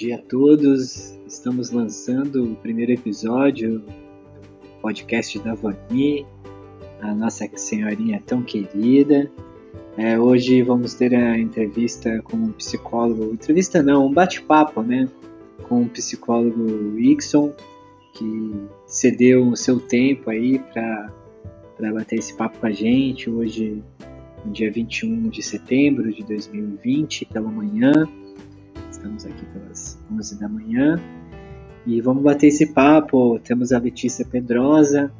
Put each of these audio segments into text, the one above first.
dia a todos. Estamos lançando o primeiro episódio do podcast da Vani, a nossa senhorinha tão querida. É, hoje vamos ter a entrevista com um psicólogo, entrevista não, um bate-papo, né, com o psicólogo Ixon, que cedeu o seu tempo aí para bater esse papo com a gente hoje, no dia 21 de setembro de 2020, pela manhã. Estamos aqui pelas 11 da manhã e vamos bater esse papo. Temos a Letícia Pedrosa,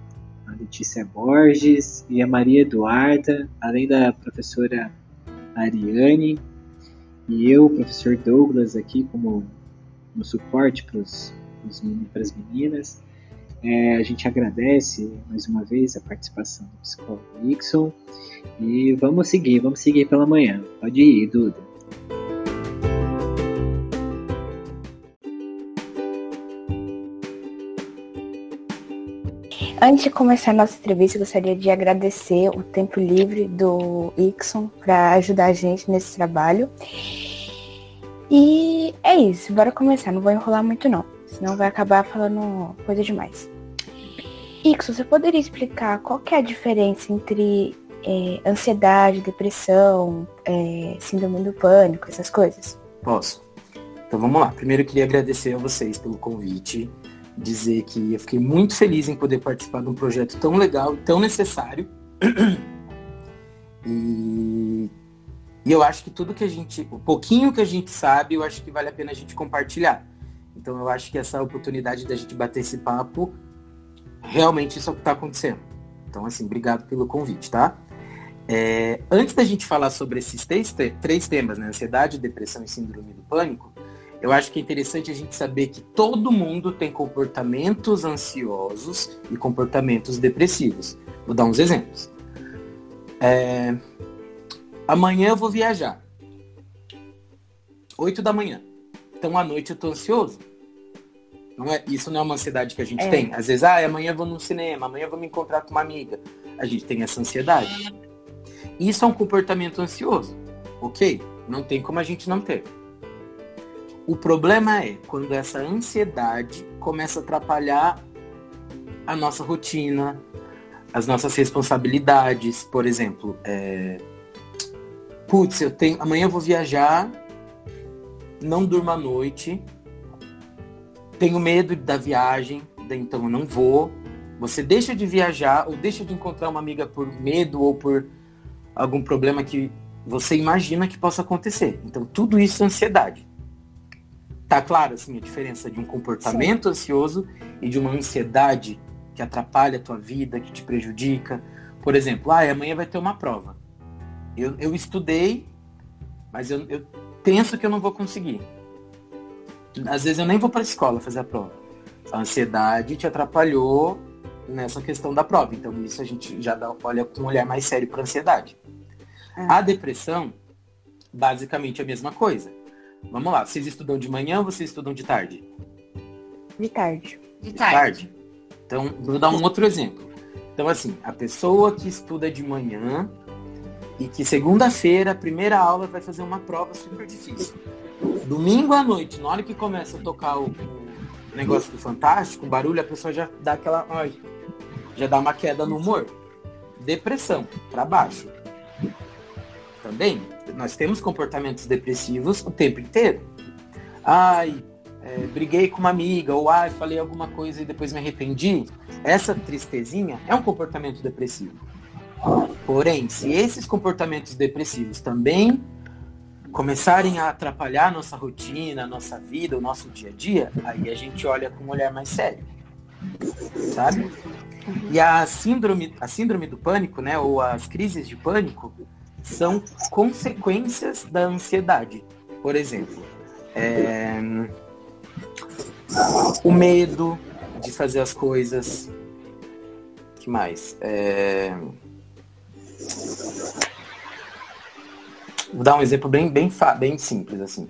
a Letícia Borges e a Maria Eduarda, além da professora Ariane e eu, professor Douglas, aqui como no suporte para as meninas. É, a gente agradece mais uma vez a participação do psicólogo Nixon e vamos seguir, vamos seguir pela manhã. Pode ir, Duda. Antes de começar a nossa entrevista, gostaria de agradecer o tempo livre do Ixon para ajudar a gente nesse trabalho. E é isso, bora começar. Não vou enrolar muito não, senão vai acabar falando coisa demais. Ixon, você poderia explicar qual que é a diferença entre é, ansiedade, depressão, é, síndrome do pânico, essas coisas? Posso. Então vamos lá. Primeiro eu queria agradecer a vocês pelo convite dizer que eu fiquei muito feliz em poder participar de um projeto tão legal tão necessário. E, e, eu acho que tudo que a gente, o pouquinho que a gente sabe, eu acho que vale a pena a gente compartilhar. Então eu acho que essa oportunidade da gente bater esse papo, realmente isso é o que está acontecendo. Então, assim, obrigado pelo convite, tá? É, antes da gente falar sobre esses três, três temas, né? Ansiedade, depressão e síndrome do pânico, eu acho que é interessante a gente saber que todo mundo tem comportamentos ansiosos e comportamentos depressivos. Vou dar uns exemplos. É... Amanhã eu vou viajar. 8 da manhã. Então à noite eu tô ansioso. Não é, isso não é uma ansiedade que a gente é. tem. Às vezes, ah, amanhã eu vou no cinema, amanhã eu vou me encontrar com uma amiga. A gente tem essa ansiedade. Isso é um comportamento ansioso. Ok? Não tem como a gente não ter. O problema é quando essa ansiedade começa a atrapalhar a nossa rotina, as nossas responsabilidades. Por exemplo, é... putz, eu tenho. Amanhã eu vou viajar, não durmo à noite, tenho medo da viagem, então eu não vou. Você deixa de viajar ou deixa de encontrar uma amiga por medo ou por algum problema que você imagina que possa acontecer. Então tudo isso é ansiedade. Tá claro assim a diferença de um comportamento Sim. ansioso e de uma ansiedade que atrapalha a tua vida, que te prejudica. Por exemplo, ah, amanhã vai ter uma prova. Eu, eu estudei, mas eu, eu penso que eu não vou conseguir. Às vezes eu nem vou para a escola fazer a prova. A ansiedade te atrapalhou nessa questão da prova. Então isso a gente já dá, olha com um olhar mais sério para a ansiedade. É. A depressão, basicamente a mesma coisa. Vamos lá, vocês estudam de manhã ou vocês estudam de tarde? De tarde. De tarde. tarde. Então, vou dar um outro exemplo. Então, assim, a pessoa que estuda de manhã e que segunda-feira, a primeira aula, vai fazer uma prova super difícil. Domingo à noite, na hora que começa a tocar o, o negócio do Fantástico, o barulho, a pessoa já dá aquela. Ai, já dá uma queda no humor. Depressão, para baixo. Também nós temos comportamentos depressivos o tempo inteiro. Ai, é, briguei com uma amiga, ou ai, falei alguma coisa e depois me arrependi. Essa tristezinha é um comportamento depressivo. Porém, se esses comportamentos depressivos também começarem a atrapalhar a nossa rotina, a nossa vida, o nosso dia a dia, aí a gente olha com um olhar mais sério. Sabe? E a síndrome, a síndrome do pânico, né, ou as crises de pânico, são consequências da ansiedade. Por exemplo, é... o medo de fazer as coisas. que mais? É... Vou dar um exemplo bem, bem, bem simples assim.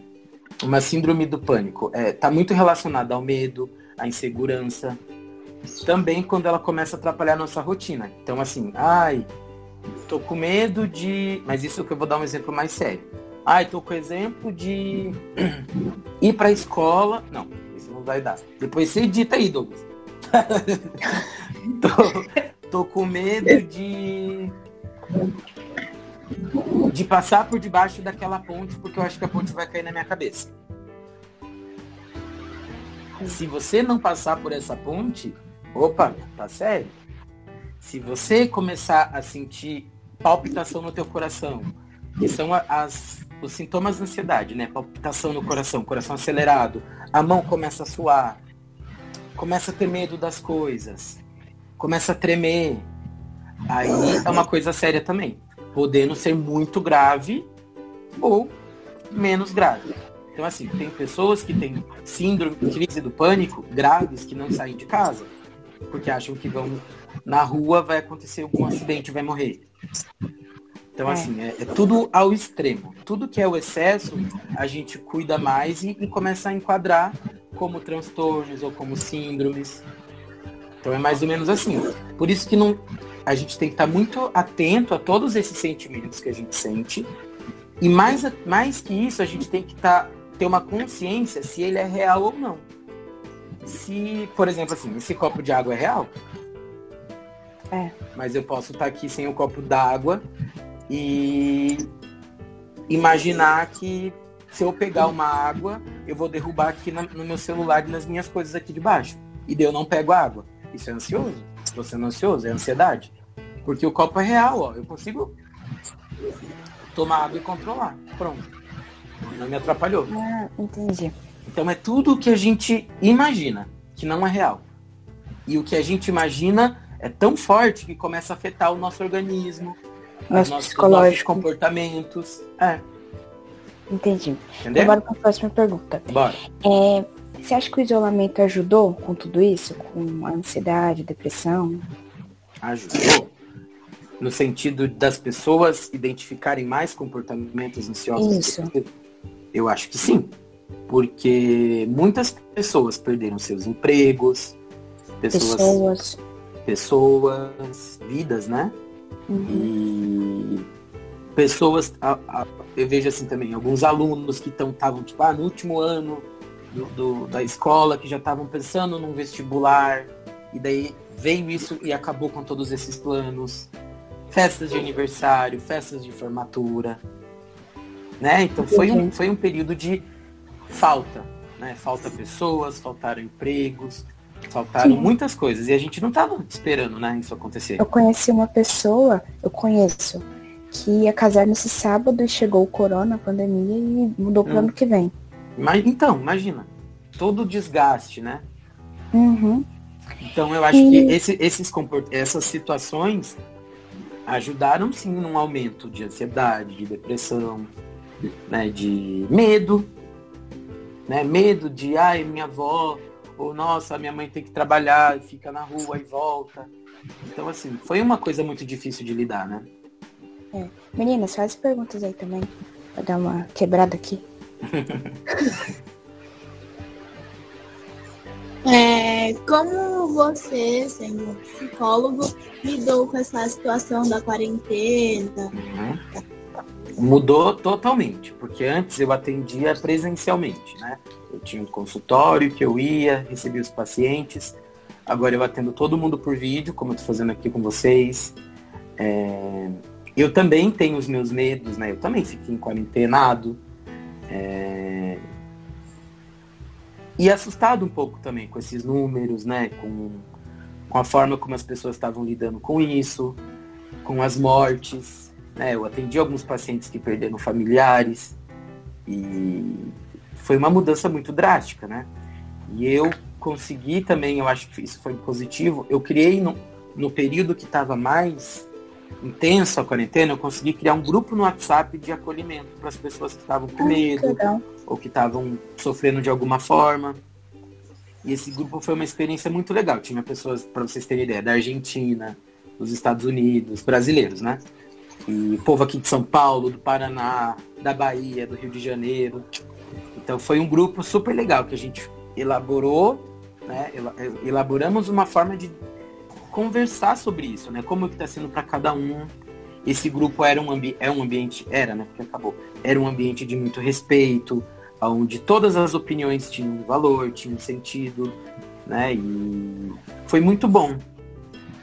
Uma síndrome do pânico é, tá muito relacionada ao medo, à insegurança. Também quando ela começa a atrapalhar a nossa rotina. Então assim, ai, tô com medo de. Mas isso que eu vou dar um exemplo mais sério. Ah, estou com exemplo de ir para a escola. Não, isso não vai dar. Depois você edita aí, Douglas. tô, tô com medo de de passar por debaixo daquela ponte porque eu acho que a ponte vai cair na minha cabeça. Se você não passar por essa ponte, opa, tá sério. Se você começar a sentir palpitação no teu coração, que são as, os sintomas de ansiedade, né? Palpitação no coração, coração acelerado, a mão começa a suar, começa a ter medo das coisas, começa a tremer. Aí é uma coisa séria também, podendo ser muito grave ou menos grave. Então assim, tem pessoas que têm síndrome, crise do pânico graves que não saem de casa porque acham que vão na rua vai acontecer algum acidente, vai morrer. Então, é. assim, é, é, tudo ao extremo. Tudo que é o excesso, a gente cuida mais e, e começa a enquadrar como transtornos ou como síndromes. Então é mais ou menos assim. Por isso que não, a gente tem que estar muito atento a todos esses sentimentos que a gente sente. E mais, mais que isso, a gente tem que estar, ter uma consciência se ele é real ou não. Se, por exemplo, assim, esse copo de água é real, é. Mas eu posso estar aqui sem o um copo d'água e imaginar que se eu pegar uma água, eu vou derrubar aqui no meu celular e nas minhas coisas aqui de baixo. E daí eu não pego água. Isso é ansioso? Você não é ansioso? É ansiedade. Porque o copo é real, ó. Eu consigo tomar água e controlar. Pronto. Não me atrapalhou. Ah, entendi. Então é tudo o que a gente imagina, que não é real. E o que a gente imagina é tão forte que começa a afetar o nosso organismo, nosso nossos, nossos comportamentos. É. Entendi. Entendeu? Agora para a próxima pergunta. Bora. É, você acha que o isolamento ajudou com tudo isso? Com a ansiedade, depressão? Ajudou. No sentido das pessoas identificarem mais comportamentos ansiosos? Isso. Eu acho que sim. Porque muitas pessoas perderam seus empregos, pessoas, pessoas pessoas, vidas, né? Uhum. E pessoas, a, a, eu vejo assim também, alguns alunos que estavam, tipo, ah, no último ano do, do, da escola, que já estavam pensando num vestibular, e daí veio isso e acabou com todos esses planos. Festas de aniversário, festas de formatura. Né? Então foi um, foi um período de falta. Né? Falta pessoas, faltaram empregos, Faltaram Sim. muitas coisas e a gente não estava esperando, né, isso acontecer. Eu conheci uma pessoa, eu conheço, que ia casar nesse sábado e chegou o corona, a pandemia e mudou para o hum. ano que vem. Mas então, imagina, todo o desgaste, né? Uhum. Então eu acho e... que esse, esses comport... essas situações ajudaram sim num aumento de ansiedade, de depressão, né, de medo, né, medo de ai minha avó ou nossa, minha mãe tem que trabalhar e fica na rua e volta. Então, assim, foi uma coisa muito difícil de lidar, né? É. Meninas, faz perguntas aí também. Pra dar uma quebrada aqui. é, como você, sendo psicólogo, lidou com essa situação da quarentena? Uhum. Mudou totalmente, porque antes eu atendia presencialmente, né? Eu tinha um consultório que eu ia, recebia os pacientes. Agora eu atendo todo mundo por vídeo, como eu estou fazendo aqui com vocês. É... Eu também tenho os meus medos, né? Eu também fiquei em quarentenado. É... E assustado um pouco também com esses números, né? Com, com a forma como as pessoas estavam lidando com isso, com as mortes. Né? Eu atendi alguns pacientes que perderam familiares. E foi uma mudança muito drástica, né? E eu consegui também, eu acho que isso foi positivo, eu criei no, no período que estava mais intenso a quarentena, eu consegui criar um grupo no WhatsApp de acolhimento para as pessoas que estavam com medo ou que estavam sofrendo de alguma forma. E esse grupo foi uma experiência muito legal. Tinha pessoas, para vocês terem ideia, da Argentina, dos Estados Unidos, brasileiros, né? E povo aqui de São Paulo, do Paraná, da Bahia, do Rio de Janeiro. Então foi um grupo super legal que a gente elaborou, né? Elaboramos uma forma de conversar sobre isso, né? Como que está sendo para cada um. esse grupo era um, é um ambiente, era, né? Porque acabou. Era um ambiente de muito respeito, onde todas as opiniões tinham valor, tinham sentido, né? E foi muito bom.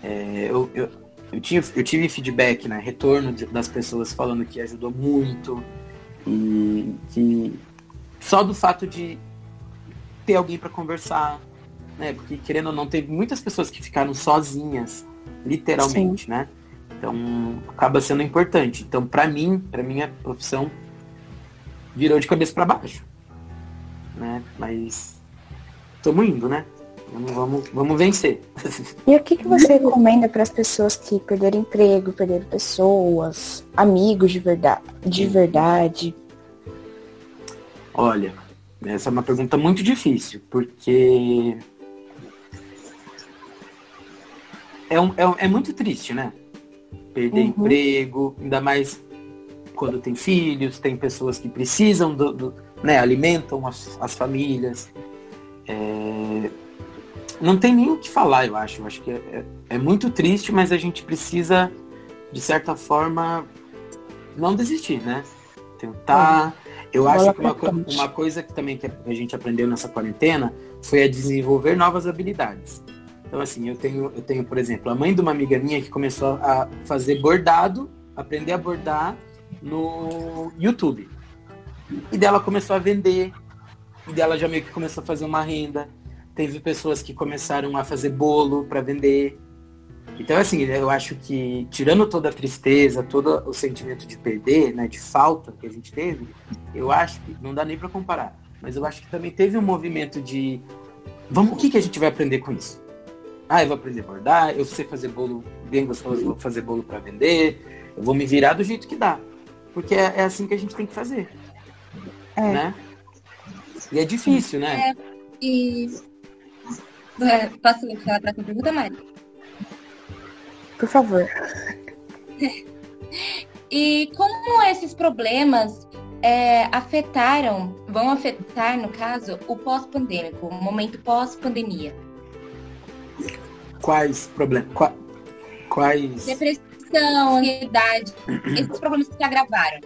É, eu, eu, eu, tive, eu tive feedback, né? Retorno de, das pessoas falando que ajudou muito e que só do fato de ter alguém para conversar, né? Porque querendo ou não, teve muitas pessoas que ficaram sozinhas, literalmente, Sim. né? Então acaba sendo importante. Então para mim, para minha profissão, virou de cabeça para baixo, né? Mas estamos indo, né? Vamos, vamos, vamos vencer. E o que, que você recomenda para as pessoas que perderam emprego, perderam pessoas, amigos de verdade, de verdade? Olha, essa é uma pergunta muito difícil, porque é, um, é, é muito triste, né? Perder uhum. emprego, ainda mais quando tem filhos, tem pessoas que precisam do, do né, alimentam as, as famílias. É, não tem nem o que falar, eu acho. Eu acho que é, é, é muito triste, mas a gente precisa, de certa forma, não desistir, né? Tentar. Uhum. Eu acho que uma, uma coisa que também que a gente aprendeu nessa quarentena foi a desenvolver novas habilidades. Então, assim, eu tenho, eu tenho, por exemplo, a mãe de uma amiga minha que começou a fazer bordado, aprender a bordar no YouTube. E dela começou a vender, e dela já meio que começou a fazer uma renda. Teve pessoas que começaram a fazer bolo para vender. Então, assim, eu acho que, tirando toda a tristeza, todo o sentimento de perder, né, de falta que a gente teve, eu acho que, não dá nem para comparar, mas eu acho que também teve um movimento de, vamos, o que, que a gente vai aprender com isso? Ah, eu vou aprender a bordar, eu sei fazer bolo bem gostoso, vou fazer bolo para vender, eu vou me virar do jeito que dá. Porque é, é assim que a gente tem que fazer. É. Né? E é difícil, né? É, e. É, posso falar para a pergunta, Mari? Por favor. e como esses problemas é, afetaram, vão afetar, no caso, o pós-pandêmico, o momento pós-pandemia? Quais problemas? Qua, quais. Depressão, ansiedade, esses problemas que se agravaram.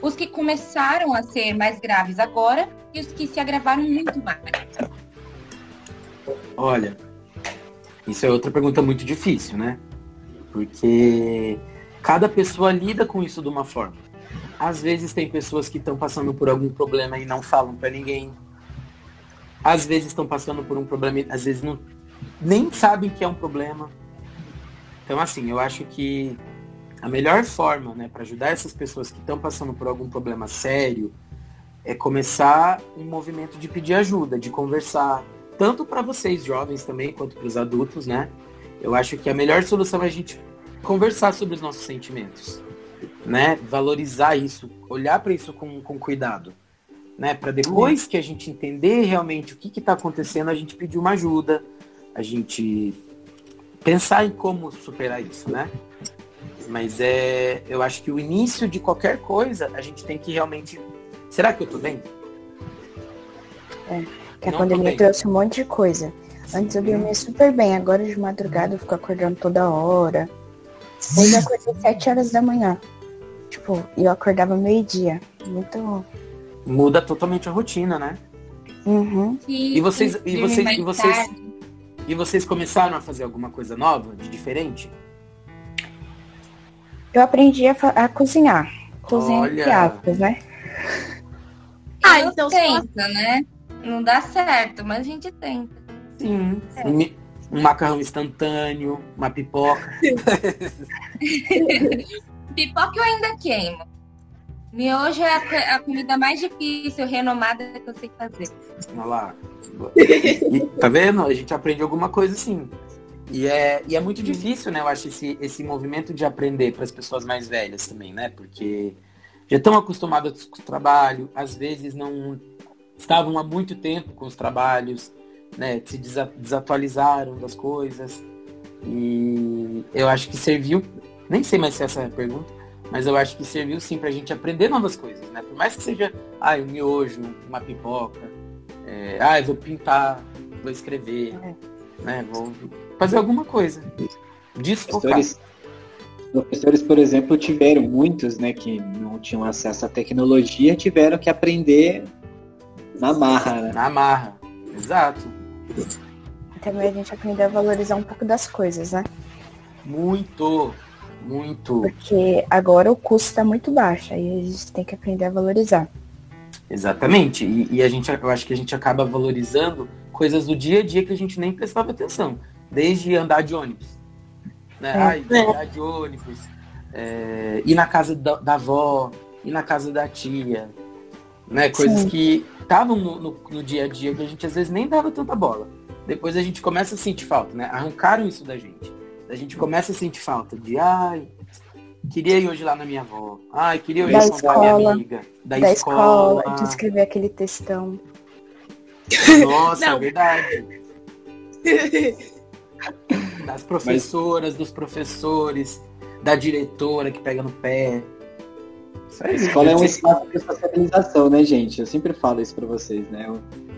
Os que começaram a ser mais graves agora e os que se agravaram muito mais. Olha, isso é outra pergunta muito difícil, né? Porque cada pessoa lida com isso de uma forma. Às vezes tem pessoas que estão passando por algum problema e não falam para ninguém. Às vezes estão passando por um problema e às vezes não nem sabem que é um problema. Então, assim, eu acho que a melhor forma, né, para ajudar essas pessoas que estão passando por algum problema sério, é começar um movimento de pedir ajuda, de conversar, tanto para vocês jovens também, quanto para os adultos, né? Eu acho que a melhor solução é a gente conversar sobre os nossos sentimentos, né? Valorizar isso, olhar para isso com, com cuidado, né? Para depois que a gente entender realmente o que está acontecendo, a gente pedir uma ajuda, a gente pensar em como superar isso, né? Mas é, eu acho que o início de qualquer coisa, a gente tem que realmente. Será que eu tô bem? É, que a Não pandemia trouxe um monte de coisa. Antes eu dormia super bem, agora de madrugada eu fico acordando toda hora. Hoje eu acordei 7 horas da manhã. Tipo, e eu acordava meio-dia. Muito. Muda totalmente a rotina, né? Uhum. E, e vocês. E vocês, e vocês, e vocês começaram a fazer alguma coisa nova, de diferente? Eu aprendi a, a cozinhar. Cozinhar Olha... né? Ah, então tenta, né? Não dá certo, mas a gente tenta. Sim. É. Um, macarrão instantâneo, uma pipoca. pipoca eu ainda queimo. Miojo é a, a, comida mais difícil, renomada que eu sei fazer. Olha lá. E, tá vendo? A gente aprende alguma coisa assim. E é, e é muito difícil, né? Eu acho esse, esse movimento de aprender para as pessoas mais velhas também, né? Porque já estão acostumadas com o trabalho, às vezes não estavam há muito tempo com os trabalhos, né? Se desatualizaram das coisas. E eu acho que serviu, nem sei mais se essa é a pergunta, mas eu acho que serviu sim para a gente aprender novas coisas, né? Por mais que seja, ah, um miojo, uma pipoca, é, ah, eu vou pintar, vou escrever, é. né? Vou fazer alguma coisa. Desfocar. professores, por exemplo, tiveram muitos, né, que não tinham acesso à tecnologia, tiveram que aprender na marra, né? Na marra, exato. Também a gente aprendeu a valorizar um pouco das coisas, né? Muito, muito. Porque agora o custo está muito baixo, aí a gente tem que aprender a valorizar. Exatamente. E, e, a gente, eu acho que a gente acaba valorizando coisas do dia a dia que a gente nem prestava atenção. Desde andar de ônibus. Né? É. Ai, andar de ônibus. É, ir na casa da, da, avó, ir na casa da tia. Né? Coisas Sim. que estavam no, no, no, dia a dia que a gente às vezes nem dava tanta bola. Depois a gente começa a sentir falta, né? Arrancaram isso da gente. A gente começa a sentir falta de, ai, queria ir hoje lá na minha avó. Ai, queria ir da escola, minha amiga. Da, da escola. escola. De escrever aquele textão. Nossa, é verdade. Das professoras, Mas... dos professores, da diretora que pega no pé. A escola é um espaço de socialização, né, gente? Eu sempre falo isso para vocês, né?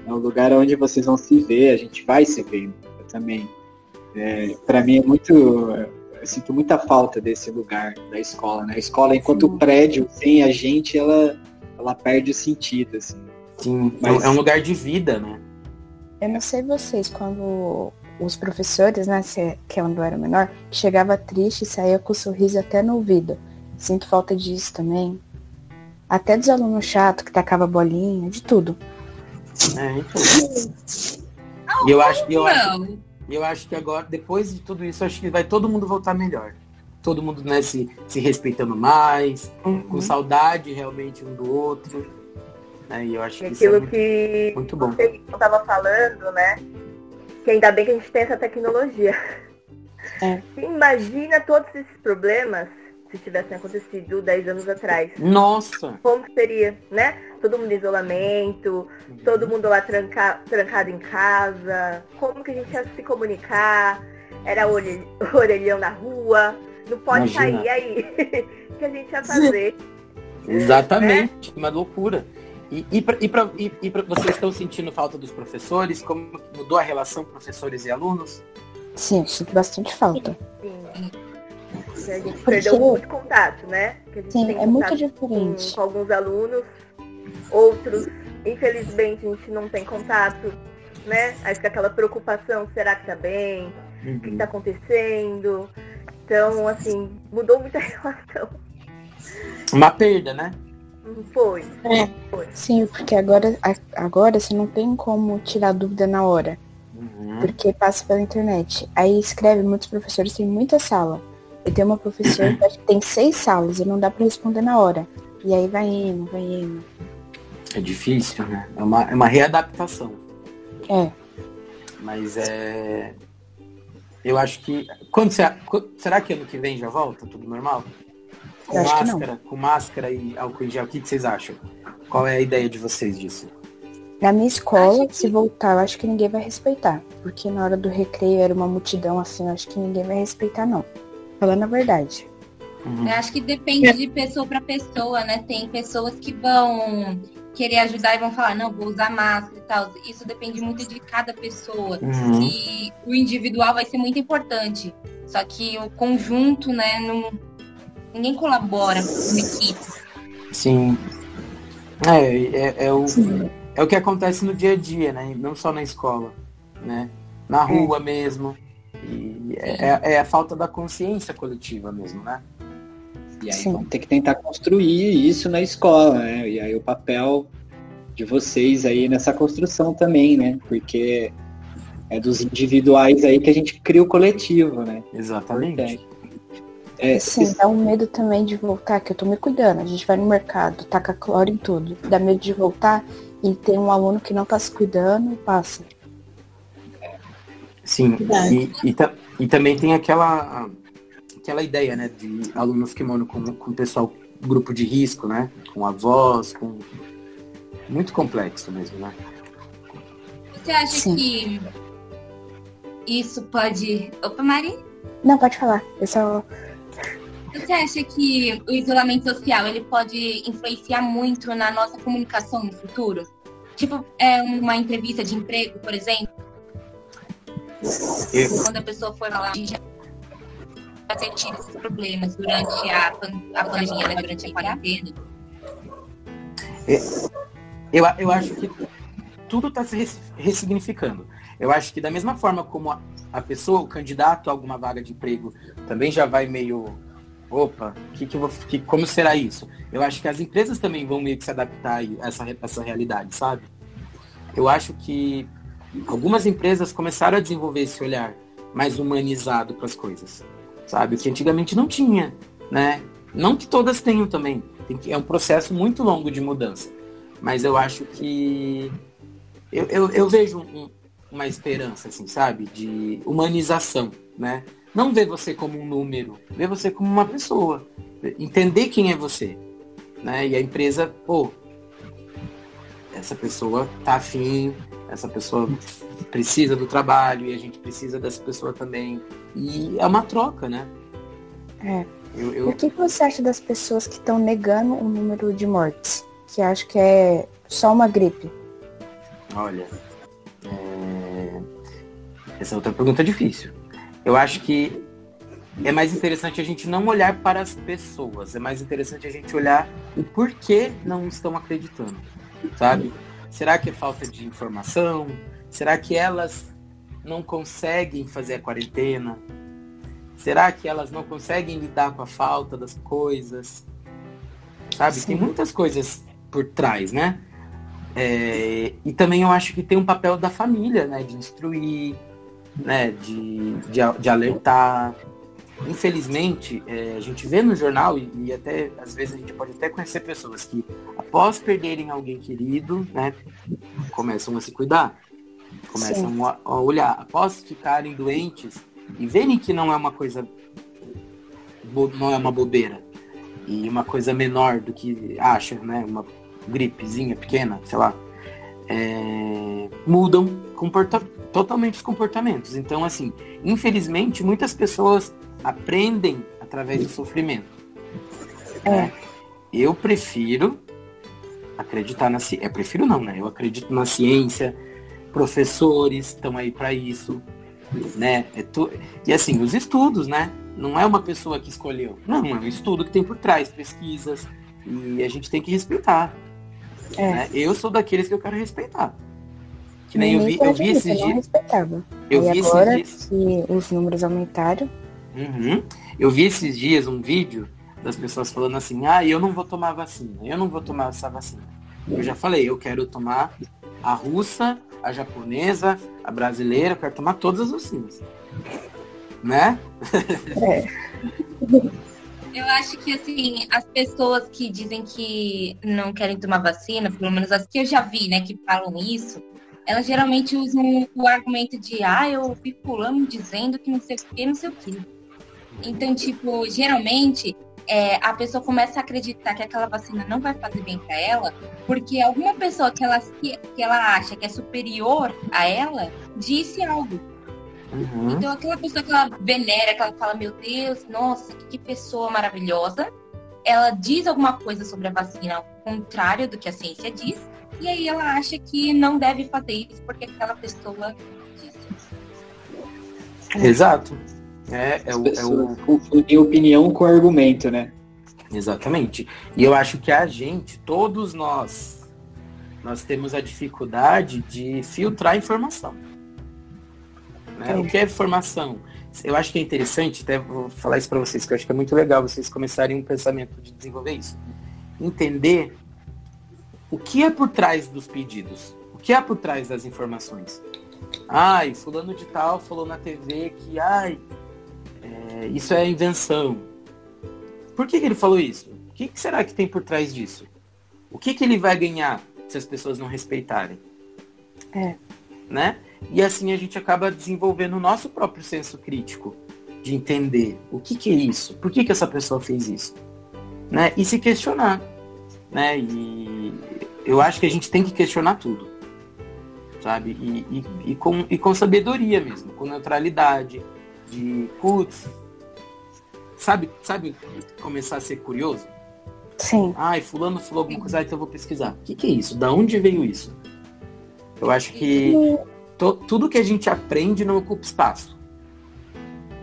É um lugar onde vocês vão se ver, a gente vai se ver também. É, para mim é muito. Eu sinto muita falta desse lugar da escola, né? A escola, enquanto Sim. prédio, sem a gente, ela, ela perde o sentido, assim. Sim, Mas... é um lugar de vida, né? Eu não sei vocês, quando os professores, né, que é quando eu era menor, chegava triste e saía com o sorriso até no ouvido. Sinto falta disso também. Até dos alunos chatos que tacava bolinha, de tudo. É, então. E eu acho, eu acho, eu acho que agora, depois de tudo isso, acho que vai todo mundo voltar melhor. Todo mundo né, se, se respeitando mais, uhum. com saudade realmente um do outro. Né? E eu acho que aquilo é muito, que muito bom. você estava falando, né? Que ainda bem que a gente tem essa tecnologia. É. Imagina todos esses problemas se tivessem acontecido 10 anos atrás. Nossa! Como seria, né? Todo mundo em isolamento, uhum. todo mundo lá tranca, trancado em casa. Como que a gente ia se comunicar? Era orelhão na rua, não pode Imagina. sair aí. O que a gente ia fazer? Exatamente, né? uma loucura. E, e, pra, e, pra, e, e pra, vocês estão sentindo falta dos professores? Como mudou a relação professores e alunos? Sim, sinto bastante falta. Sim. A gente perdeu muito contato, né? Sim, é muito diferente. Com, com, alguns alunos, outros, infelizmente, a gente não tem contato, né? Aí fica aquela preocupação, será que tá bem? Uhum. O que tá acontecendo? Então, assim, mudou muita relação. Uma perda, né? Foi. É. Foi. Sim, porque agora, agora você não tem como tirar dúvida na hora. Uhum. Porque passa pela internet. Aí escreve, muitos professores têm muita sala. Eu tenho uma professora que tem seis salas e não dá para responder na hora. E aí vai indo, vai indo. É difícil, né? É uma, é uma readaptação. É. Mas é. Eu acho que. Quando será, será que ano que vem já volta? Tudo normal? Com máscara, com máscara e álcool em gel, o que, que vocês acham? Qual é a ideia de vocês disso? Na minha escola, se voltar, eu acho que ninguém vai respeitar. Porque na hora do recreio era uma multidão assim, eu acho que ninguém vai respeitar, não. Falando a verdade. Uhum. Eu acho que depende de pessoa para pessoa, né? Tem pessoas que vão querer ajudar e vão falar, não, vou usar máscara e tal. Isso depende muito de cada pessoa. Uhum. E o individual vai ser muito importante. Só que o conjunto, né, não, ninguém colabora com equipe. Sim. É, é, é o, Sim. é o que acontece no dia a dia, né? Não só na escola, né? Na é. rua é. mesmo. E é, é, a falta da consciência coletiva mesmo, né? E aí Sim. vamos ter que tentar construir isso na escola, né? E aí o papel de vocês aí nessa construção também, né? Porque é dos individuais aí que a gente cria o coletivo, né? Exatamente. É, Sim, dá um medo também de voltar, que eu tô me cuidando. A gente vai no mercado, taca cloro em tudo. Dá medo de voltar e tem um aluno que não tá se cuidando e passa. Sim, e, e, e, também tem aquela, aquela ideia, né, de alunos que moram com, com pessoal, grupo de risco, né, com avós, com... Muito complexo mesmo, né? Você acha Sim. que isso pode... Opa, Mari? Não, pode falar. Eu só você acha que o isolamento social ele pode influenciar muito na nossa comunicação no futuro? Tipo, é uma entrevista de emprego, por exemplo? Quando a pessoa for lá. fazer esses problemas durante a, a pandemia, né, durante a quarentena? É, eu, eu acho que tudo está se ressignificando. Eu acho que da mesma forma como a, a, pessoa, o candidato a alguma vaga de emprego, também já vai meio, opa, que que vou, que, como será isso? Eu acho que as empresas também vão meio que se adaptar a essa, essa realidade, sabe? Eu acho que algumas empresas começaram a desenvolver esse olhar mais humanizado para as coisas, sabe? Que antigamente não tinha, né? Não que todas tenham também. é um processo muito longo de mudança. Mas eu acho que eu, eu, eu vejo um, uma esperança, assim, sabe? De humanização, né? Não ver você como um número, ver você como uma pessoa. Entender quem é você. Né? E a empresa, pô, essa pessoa tá afim, essa pessoa precisa do trabalho e a gente precisa dessa pessoa também. E é uma troca, né? É. Eu, eu... O que você acha das pessoas que estão negando o número de mortes? Que acho que é só uma gripe. Olha, é... essa é outra pergunta difícil. Eu acho que é mais interessante a gente não olhar para as pessoas, é mais interessante a gente olhar o porquê não estão acreditando, sabe? Será que é falta de informação? Será que elas não conseguem fazer a quarentena? Será que elas não conseguem lidar com a falta das coisas? Sabe? Sim. Tem muitas coisas por trás, né? É, e também eu acho que tem um papel da família, né? De instruir, né? De, de, de alertar. Infelizmente, é, a gente vê no jornal e, e, até às vezes a gente pode até conhecer pessoas que após perderem alguém querido, né? Começam a se cuidar, começam a, a, olhar. Após ficarem doentes e verem que não é uma coisa não é uma bobeira e uma coisa menor do que acham, né? Uma gripezinha pequena, sei lá, é, mudam comporta totalmente os comportamentos. Então, assim, infelizmente, muitas pessoas aprendem através do sofrimento. É. Eu prefiro acreditar na ciência. É, prefiro não, né? Eu acredito na ciência, professores estão aí para isso, né? É tu... E assim, os estudos, né? Não é uma pessoa que escolheu. Não, é um estudo que tem por trás, pesquisas. E a gente tem que respeitar. É. Né? Eu sou daqueles que eu quero respeitar. Que nem eu vi, eu vi esses dias. Respeitava. Eu e vi agora esses dias. que os números aumentaram. Uhum. Eu vi esses dias um vídeo das pessoas falando assim, ah, eu não vou tomar vacina, eu não vou tomar essa vacina. Eu já falei, eu quero tomar a russa, a japonesa, a brasileira, eu quero tomar todas as vacinas. Né? É. Eu acho que, assim, as pessoas que dizem que não querem tomar vacina, pelo menos as que eu já vi, né, que falam isso, elas geralmente usam o argumento de, ah, eu ouvi fulano dizendo que não sei o que, não sei o que. Então, tipo, geralmente é, a pessoa começa a acreditar que aquela vacina não vai fazer bem para ela, porque alguma pessoa que ela, que, ela acha que é superior a ela disse algo. Uhum. Então aquela pessoa que ela venera, que ela fala, meu Deus, nossa, que pessoa maravilhosa, ela diz alguma coisa sobre a vacina ao contrário do que a ciência diz, e aí ela acha que não deve fazer isso porque aquela pessoa disse. Exato. É, é, o, é o... Opinião com argumento, né? Exatamente. E eu acho que a gente, todos nós, nós temos a dificuldade de filtrar informação. Né? O que é informação? Eu acho que é interessante, até vou falar isso para vocês, que eu acho que é muito legal vocês começarem um pensamento de desenvolver isso. Entender o que é por trás dos pedidos, o que é por trás das informações. Ai, fulano de tal falou na TV que, ai, é, isso é invenção. Por que, que ele falou isso? O que, que, será que tem por trás disso? O que, que ele vai ganhar se as pessoas não respeitarem? É. Né? E assim a gente acaba desenvolvendo o nosso próprio senso crítico de entender o que, que é isso, por que, que essa pessoa fez isso, né? E se questionar, né? E eu acho que a gente tem que questionar tudo, sabe? E, e, e com, e com sabedoria mesmo, com neutralidade, de putz, sabe, sabe começar a ser curioso? Sim. Ai, fulano falou alguma coisa, então eu vou pesquisar. O que, que é isso? Da onde veio isso? Eu acho que to, tudo que a gente aprende não ocupa espaço.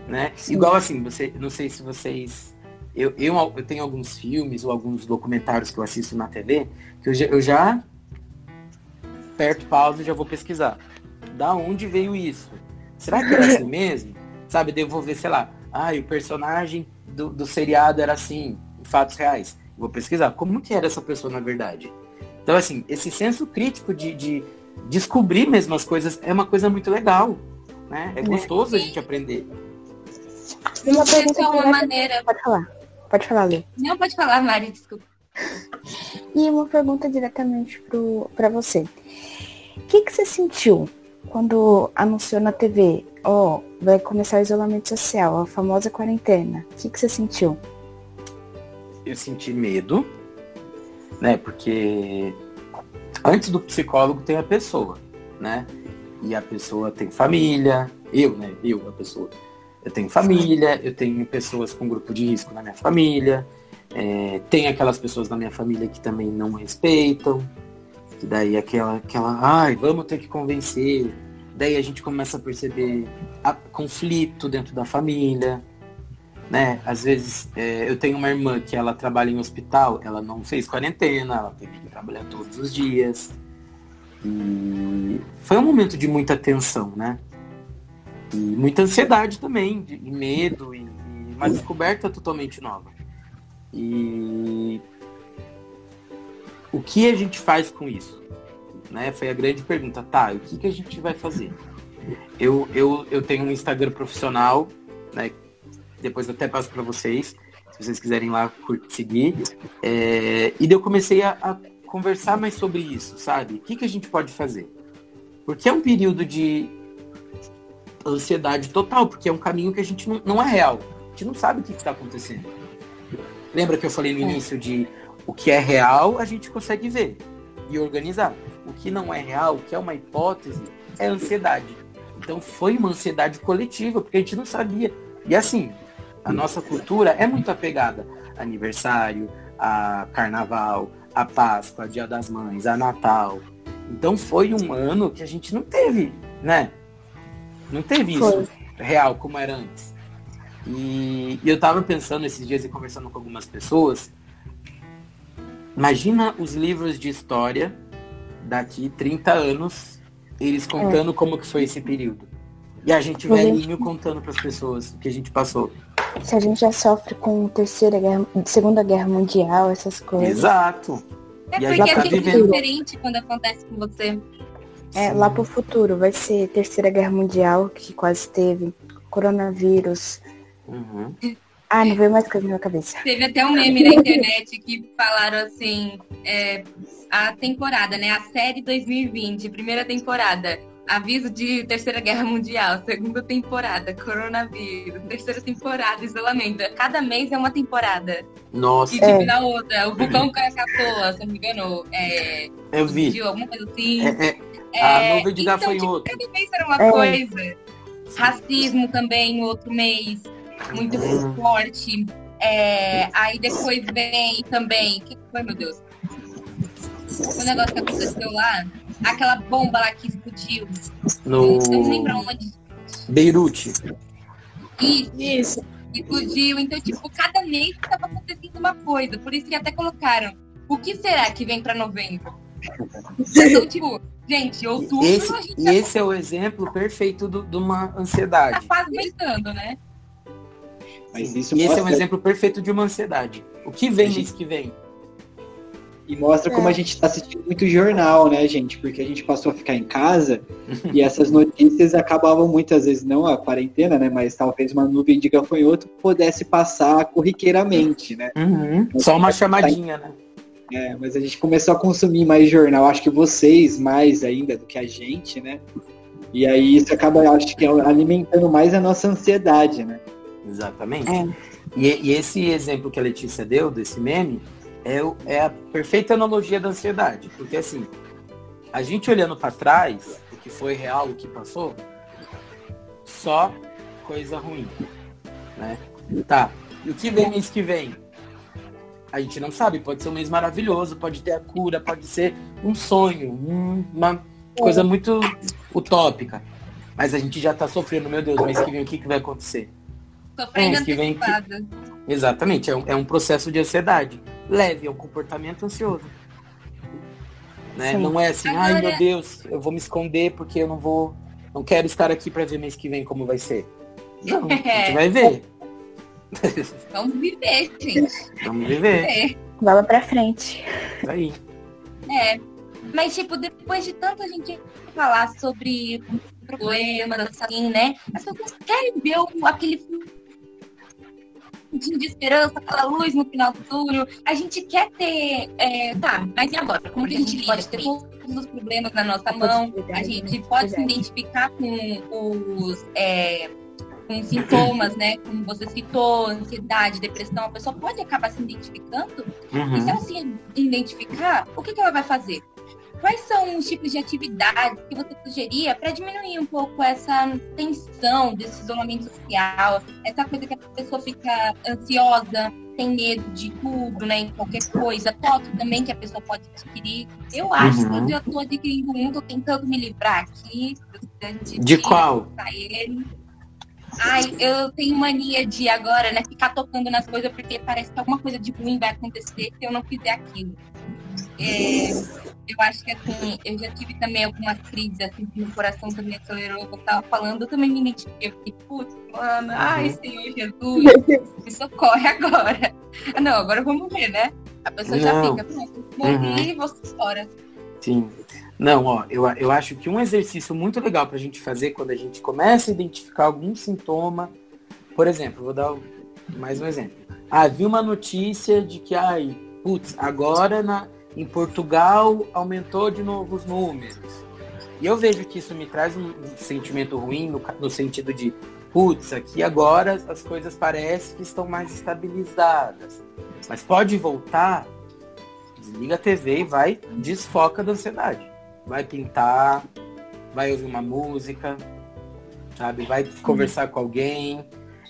Né? Igual assim, você, não sei se vocês. Eu, eu, eu tenho alguns filmes ou alguns documentários que eu assisto na TV que eu já, eu já perto pausa e já vou pesquisar. Da onde veio isso? Será que era assim mesmo? Sabe, devolver, sei lá, ah, o personagem do, do seriado era assim, em fatos reais. Vou pesquisar. Como que era essa pessoa na verdade? Então, assim, esse senso crítico de, de descobrir mesmo as coisas é uma coisa muito legal. Né? É gostoso a gente aprender. Uma pergunta é uma maneira. Pode falar. Pode falar, Lê. Não, pode falar, Mari, desculpa. E uma pergunta diretamente para você. O que, que você sentiu quando anunciou na TV, ó, oh, vai começar o isolamento social, a famosa quarentena? O que, que você sentiu? Eu senti medo, né? Porque antes do psicólogo tem a pessoa, né? E a pessoa tem família, eu, né? Eu, a pessoa. Eu tenho família, eu tenho pessoas com grupo de risco na minha família, é, tem aquelas pessoas na minha família que também não respeitam, que daí aquela, aquela, ai, vamos ter que convencer. Daí a gente começa a perceber a, conflito dentro da família, né? Às vezes é, eu tenho uma irmã que ela trabalha em hospital, ela não fez quarentena, ela teve que trabalhar todos os dias. E foi um momento de muita tensão, né? E muita ansiedade também, de, e medo, e, e uma descoberta totalmente nova. E o que a gente faz com isso? Né? Foi a grande pergunta. Tá, o que, que a gente vai fazer? Eu, eu, eu tenho um Instagram profissional, né? Depois eu até passo para vocês, se vocês quiserem lá seguir. É, e daí eu comecei a, a, conversar mais sobre isso, sabe? O que, que a gente pode fazer? Porque é um período de ansiedade total, porque é um caminho que a gente não, não é real. A gente não sabe o que está acontecendo. Lembra que eu falei no é. início de o que é real a gente consegue ver e organizar. O que não é real, o que é uma hipótese, é ansiedade. Então foi uma ansiedade coletiva, porque a gente não sabia. E assim, a nossa cultura é muito apegada a aniversário, a carnaval, a Páscoa, a Dia das Mães, a Natal. Então foi um ano que a gente não teve, né? Não teve isso real como era antes. E, e eu tava pensando esses dias e conversando com algumas pessoas Imagina os livros de história daqui 30 anos, eles contando é. como que foi esse período. E a gente velhinho contando para as pessoas o que a gente passou. Se a gente já sofre com terceira guerra, segunda guerra mundial, essas coisas. Exato. É e porque tá é vivendo... diferente quando acontece com você. É, Sim. lá pro futuro vai ser terceira guerra mundial, que quase teve, coronavírus. Uhum. Ah, não veio mais coisa na minha cabeça. Teve até um meme na internet que falaram assim, é, a temporada, né? A série 2020, primeira temporada. Aviso de terceira guerra mundial, segunda temporada, coronavírus, terceira temporada, isolamento. Cada mês é uma temporada. Nossa. E tipo, é. na outra, o vulcão Krakatoa, se não me engano, é. Eu vi. alguma coisa assim. É, é, a é, nuvem de então, gafanhoto. Tipo, cada mês era uma é. coisa. Racismo também, outro mês muito uhum. forte. É, aí depois vem também. O que foi, meu Deus? O negócio que aconteceu lá, aquela bomba lá que explodiu. No... Eu não lembro onde. Beirute. Isso. Isso. Explodiu. Então, tipo, cada mês estava acontecendo uma coisa. Por isso que até colocaram. O que será que vem para novembro? Então, tipo, gente, outubro. Esse, a gente tá... esse é o exemplo perfeito de uma ansiedade. Tá quase pensando, né? Mas isso e mostra... esse é um exemplo perfeito de uma ansiedade. O que vem gente... mês que vem? E mostra é. como a gente está assistindo muito jornal, né, gente? Porque a gente passou a ficar em casa e essas notícias acabavam muitas vezes, não a quarentena, né? Mas talvez uma nuvem de gafanhoto pudesse passar corriqueiramente, né? Uhum. Só uma chamadinha, tá... né? É, mas a gente começou a consumir mais jornal, acho que vocês mais ainda do que a gente, né? E aí isso acaba, acho que alimentando mais a nossa ansiedade, né? Exatamente. É. E, e, esse exemplo que a Letícia deu, desse meme, é, é a perfeita analogia da ansiedade. Porque assim, a gente olhando para trás, o que foi real, o que passou, só coisa ruim. Né? Tá. E o que vem mês que vem? A gente não sabe, pode ser um mês maravilhoso, pode ter a cura, pode ser um sonho, um, uma coisa muito utópica. Mas a gente já tá sofrendo, meu Deus, mês que vem o que, que vai acontecer? Sofrendo que vem que... Exatamente, é um, é um processo de ansiedade. Leve, é um comportamento ansioso. Né? Não é assim, Agora... ai meu Deus, eu vou me esconder porque eu não vou. Não quero estar aqui para ver mês que vem como vai ser. Não, a gente vai ver. Vamos viver, gente. Vamos viver. É. Bola pra frente. Aí. É. Mas, tipo, depois de tanto a gente falar sobre problemas, assim, né? As pessoas querem ver aquele de esperança, aquela luz no final do túnel. A gente quer ter. É, tá, mas e agora? Como que a gente pode ter todos os problemas na nossa mão? A gente pode se identificar com os. É, com sintomas, né? Como você citou, ansiedade, depressão, a pessoa pode acabar se identificando. Uhum. E se ela se identificar, o que, que ela vai fazer? Quais são os tipos de atividades que você sugeria para diminuir um pouco essa tensão desse isolamento social, essa coisa que a pessoa fica ansiosa, tem medo de tudo, né? Em qualquer coisa, toque também que a pessoa pode adquirir. Eu acho uhum. que eu estou adquirindo um, tô tentando me livrar aqui. De, de qual? Ele. Ai, eu tenho mania de agora, né, ficar tocando nas coisas porque parece que alguma coisa de ruim vai acontecer se eu não fizer aquilo. É, eu acho que assim, eu já tive também algumas crises, assim, que meu coração também acelerou, eu tava falando, eu também me identifiquei, eu fiquei, putz, mano, ai, uhum. Senhor Jesus, me socorre agora. Ah, não, agora eu vou morrer, né? A pessoa não. já fica, morri, uhum. você fora. Sim. Não, ó, eu, eu acho que um exercício muito legal pra gente fazer quando a gente começa a identificar algum sintoma, por exemplo, vou dar mais um exemplo. Ah, vi uma notícia de que, ai, putz, agora na, em Portugal aumentou de novo os números. E eu vejo que isso me traz um sentimento ruim no, no sentido de, putz, aqui agora as coisas parecem que estão mais estabilizadas. Mas pode voltar, desliga a TV e vai, desfoca da ansiedade. Vai pintar, vai ouvir uma música, sabe? Vai conversar com alguém.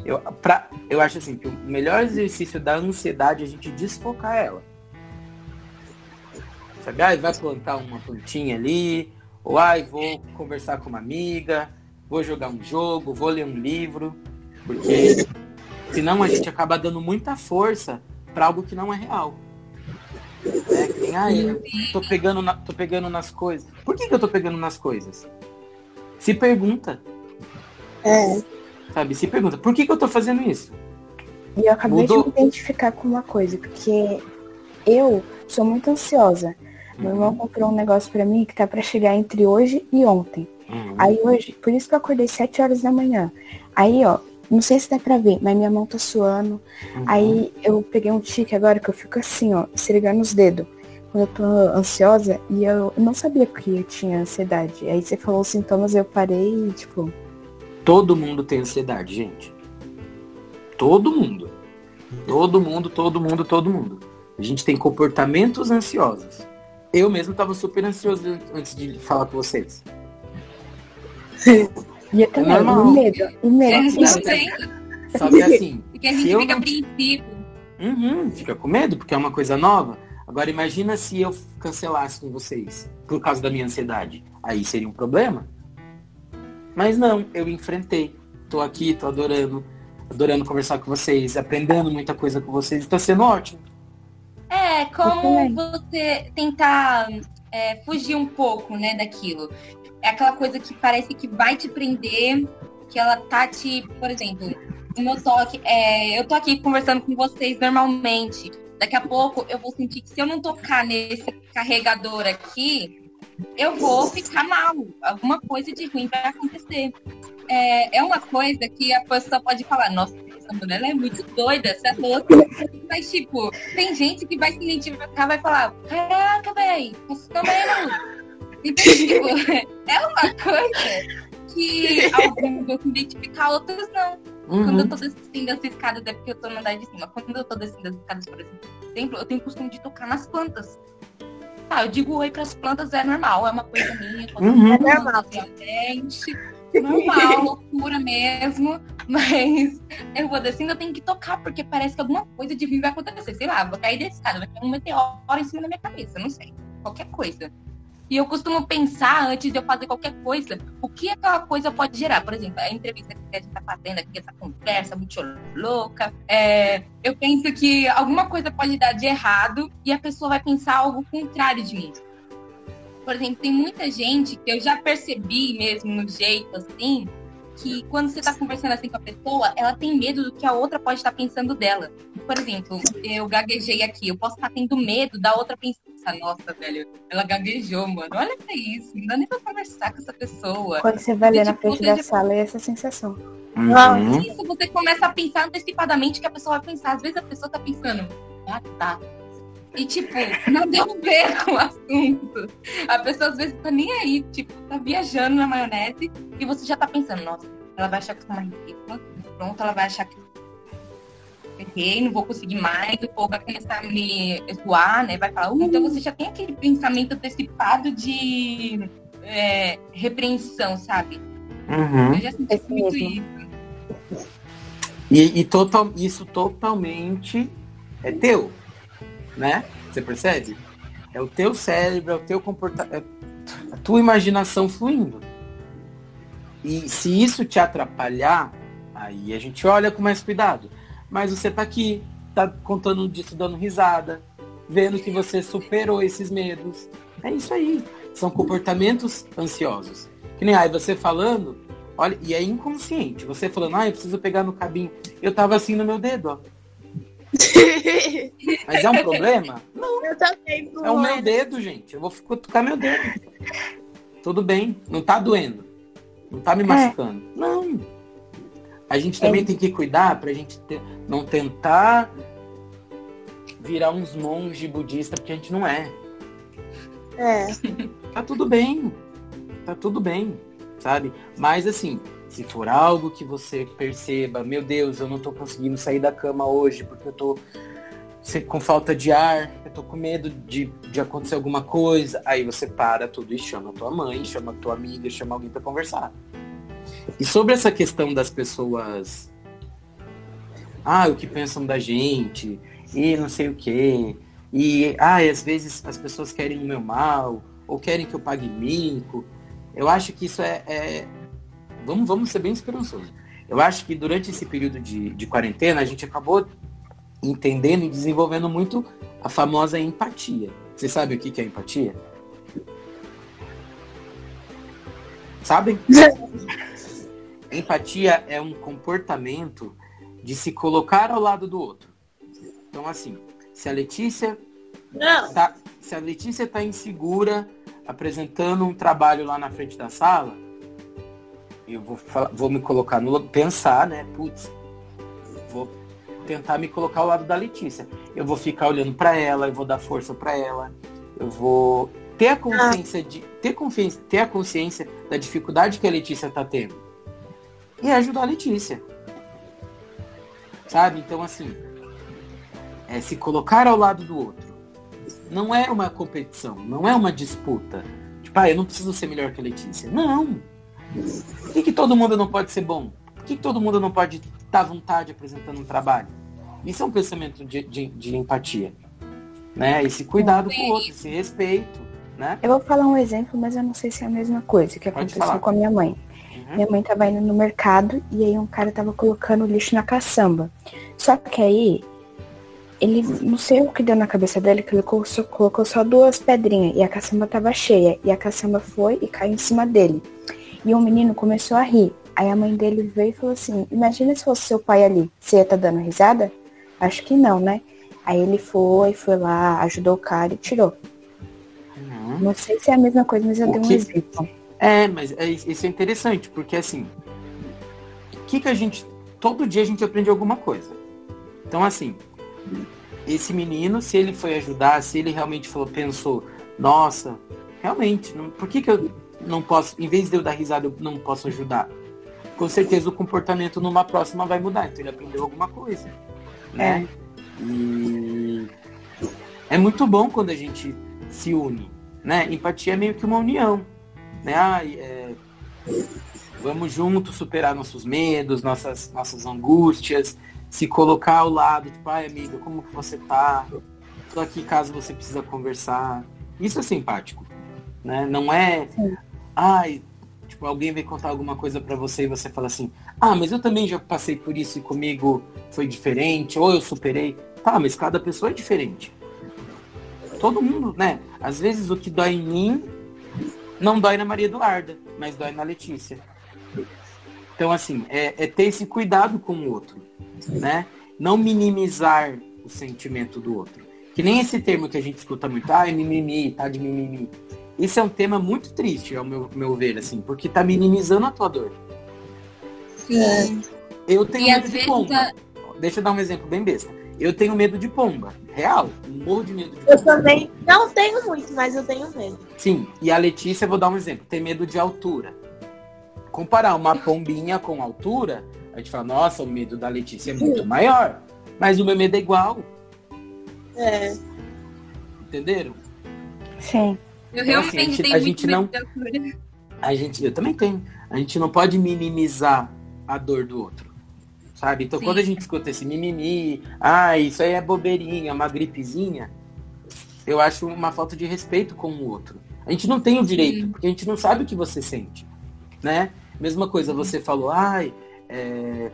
Eu, pra, eu acho assim que o melhor exercício da ansiedade é a gente desfocar ela Sabe, ai, vai plantar uma plantinha ali, ou ai, vou conversar com uma amiga, vou jogar um jogo, vou ler um livro, porque senão a gente acaba dando muita força para algo que não é real. É, eu tô pegando, na, tô pegando nas coisas. Por que, que eu tô pegando nas coisas? Se pergunta. É. Sabe, se pergunta, por que, que eu tô fazendo isso? E eu acabei Mudou. de me identificar com uma coisa, porque eu sou muito ansiosa. Meu irmão comprou um negócio para mim que tá para chegar entre hoje e ontem. Uhum. Aí hoje, por isso que eu acordei 7 horas da manhã. Aí, ó, não sei se dá pra ver, mas minha mão tá suando. Uhum. Aí eu peguei um tique agora que eu fico assim, ó, esfregando os dedos. Quando eu tô ansiosa e eu não sabia que eu tinha ansiedade. Aí você falou os sintomas, eu parei e, tipo. Todo mundo tem ansiedade, gente. Todo mundo. Todo mundo, todo mundo, todo mundo. A gente tem comportamentos ansiosos. Eu mesmo estava super ansioso antes de falar com vocês. E eu também, o medo. O medo. Não tem. Só que assim. Porque a gente fica não... princípio. Uhum, fica com medo, porque é uma coisa nova. Agora imagina se eu cancelasse com vocês por causa da minha ansiedade. Aí seria um problema. Mas não, eu enfrentei. Tô aqui, tô adorando, adorando conversar com vocês, aprendendo muita coisa com vocês. Está sendo ótimo. É, como você tentar é, fugir um pouco, né, daquilo. É aquela coisa que parece que vai te prender, que ela tá te, por exemplo, no meu toque, é, eu tô aqui conversando com vocês normalmente. Daqui a pouco eu vou sentir que se eu não tocar nesse carregador aqui, eu vou ficar mal. Alguma coisa de ruim vai acontecer. É, é uma coisa que a pessoa pode falar, nossa, essa mulher é muito doida, você é louca. Mas, tipo, tem gente que vai se identificar, vai falar, caraca, velho, essa também não. Então, tipo, é uma coisa que alguns vão se identificar, outros não. Uhum. Quando eu tô descendo as escadas, é porque eu tô no andar de cima. Quando eu tô descendo as escadas, por exemplo, eu tenho o costume de tocar nas plantas. Tá, eu digo oi pras plantas, é normal, é uma coisa minha. Uhum. É normal. Realmente normal, loucura mesmo. Mas eu vou descendo, eu tenho que tocar, porque parece que alguma coisa de vir vai acontecer. Sei lá, vou cair desse cara, vai ter um meteoro em cima da minha cabeça, não sei. Qualquer coisa. E eu costumo pensar, antes de eu fazer qualquer coisa, o que aquela coisa pode gerar. Por exemplo, a entrevista que a gente está fazendo aqui, essa conversa muito louca. É, eu penso que alguma coisa pode dar de errado e a pessoa vai pensar algo contrário de mim. Por exemplo, tem muita gente que eu já percebi mesmo no jeito assim, que quando você está conversando assim com a pessoa, ela tem medo do que a outra pode estar pensando dela. Por exemplo, eu gaguejei aqui, eu posso estar tendo medo da outra pensar, nossa, velho, ela gaguejou, mano. Olha pra isso, não dá nem pra conversar com essa pessoa. Quando você vai ler na tipo, frente da já... sala, é essa sensação. Uhum. Isso, você começa a pensar antecipadamente que a pessoa vai pensar. Às vezes a pessoa tá pensando, ah, tá. E, tipo, não deu a ver com o assunto. A pessoa às vezes tá nem aí, tipo, tá viajando na maionese e você já tá pensando, nossa, ela vai achar que eu sou uma ridícula. Pronto, ela vai achar que errei, não vou conseguir mais, o povo vai começar a me zoar, né? Vai falar, uh, então você já tem aquele pensamento antecipado de é, repreensão, sabe? Uhum. Eu já senti muito isso. E, e total, isso totalmente é teu, né? Você percebe? É o teu cérebro, é o teu comportamento, é a tua imaginação fluindo. E se isso te atrapalhar, aí a gente olha com mais cuidado mas você tá aqui, tá contando disso, dando risada, vendo que você superou esses medos. É isso aí. São comportamentos ansiosos. Que nem aí você falando, olha, e é inconsciente. Você falando, ah, eu preciso pegar no cabinho. Eu tava assim no meu dedo, ó. Mas é um problema? Não. Eu também. É o meu dedo, gente. Eu vou cutucar meu dedo. Tudo bem. Não tá doendo. Não tá me é. machucando. É. Não. A gente também é. tem que cuidar para a gente ter, não tentar virar uns monges budistas, porque a gente não é. É. Tá tudo bem. Tá tudo bem, sabe? Mas assim, se for algo que você perceba, meu Deus, eu não tô conseguindo sair da cama hoje porque eu tô com falta de ar, eu tô com medo de, de acontecer alguma coisa, aí você para tudo e chama tua mãe, chama tua amiga, chama alguém para conversar. E sobre essa questão das pessoas. Ah, o que pensam da gente, e não sei o quê. E ah, às vezes as pessoas querem o meu mal, ou querem que eu pague mico. Eu acho que isso é. é... Vamos, vamos ser bem esperançosos. Eu acho que durante esse período de, de quarentena a gente acabou entendendo e desenvolvendo muito a famosa empatia. Você sabe o que é empatia? Sabem? Empatia é um comportamento de se colocar ao lado do outro. Então, assim, se a Letícia Não. Tá, se a Letícia tá insegura apresentando um trabalho lá na frente da sala, eu vou, vou me colocar no pensar, né? Putz, vou tentar me colocar ao lado da Letícia. Eu vou ficar olhando para ela, eu vou dar força para ela, eu vou ter a consciência de ter confiança, ter a consciência da dificuldade que a Letícia tá tendo e ajudar a Letícia. Sabe? Então, assim, é se colocar ao lado do outro. Não é uma competição, não é uma disputa. Tipo, ah, eu não preciso ser melhor que a Letícia. Não. Por que, que todo mundo não pode ser bom? Por que, que todo mundo não pode estar à vontade apresentando um trabalho? Isso é um pensamento de, de, de empatia. Né? Esse cuidado com o outro, esse respeito. Né? Eu vou falar um exemplo, mas eu não sei se é a mesma coisa que Pode aconteceu falar. com a minha mãe. Uhum. Minha mãe tava indo no mercado e aí um cara tava colocando lixo na caçamba. Só que aí, ele não sei o que deu na cabeça dele, que ele colocou só, colocou só duas pedrinhas e a caçamba tava cheia. E a caçamba foi e caiu em cima dele. E o menino começou a rir. Aí a mãe dele veio e falou assim, imagina se fosse seu pai ali, você ia estar tá dando risada? Acho que não, né? Aí ele foi, foi lá, ajudou o cara e tirou. Uhum. Não sei se é a mesma coisa, mas eu o dei um que... exemplo. É, mas é, isso é interessante, porque assim, o que, que a gente. Todo dia a gente aprende alguma coisa. Então, assim, esse menino, se ele foi ajudar, se ele realmente falou, pensou, nossa, realmente, não, por que, que eu não posso, em vez de eu dar risada, eu não posso ajudar? Com certeza o comportamento numa próxima vai mudar, então ele aprendeu alguma coisa. Né? É. E é muito bom quando a gente se une. Né? Empatia é meio que uma união né? Ah, é, vamos juntos superar nossos medos, nossas, nossas angústias, se colocar ao lado, tipo, ai amiga, como que você tá? Tô aqui caso você precisa conversar. Isso é simpático. Né? Não é. Ai, tipo, alguém vem contar alguma coisa para você e você fala assim, ah, mas eu também já passei por isso e comigo foi diferente, ou eu superei. Tá, mas cada pessoa é diferente. Todo mundo, né? Às vezes o que dói em mim não dói na Maria Eduarda, mas dói na Letícia. Então, assim, é, é ter esse cuidado com o outro, né? Não minimizar o sentimento do outro. Que nem esse termo que a gente escuta muito, ah, é mimimi, tá de mimimi. Isso é um tema muito triste, ao meu, meu ver, assim, porque tá minimizando a tua dor. Sim. Eu tenho e medo de pomba. A... Deixa eu dar um exemplo bem besta. Eu tenho medo de pomba. Real. Morro de medo de pomba. Eu também não tenho muito, mas eu tenho medo. Sim. E a Letícia, vou dar um exemplo, tem medo de altura. Comparar uma pombinha com altura, a gente fala, nossa, o medo da Letícia é muito maior. Mas o meu medo é igual. É. Entenderam? Sim. Eu então, realmente assim, a gente, a gente não, A gente, eu também tenho. A gente não pode minimizar a dor do outro. Sabe? Então Sim. quando a gente escuta esse mimimi, ah, isso aí é bobeirinha, uma gripezinha, eu acho uma falta de respeito com o outro. A gente não tem o direito, Sim. porque a gente não sabe o que você sente. Né? Mesma coisa, você falou, ai, é,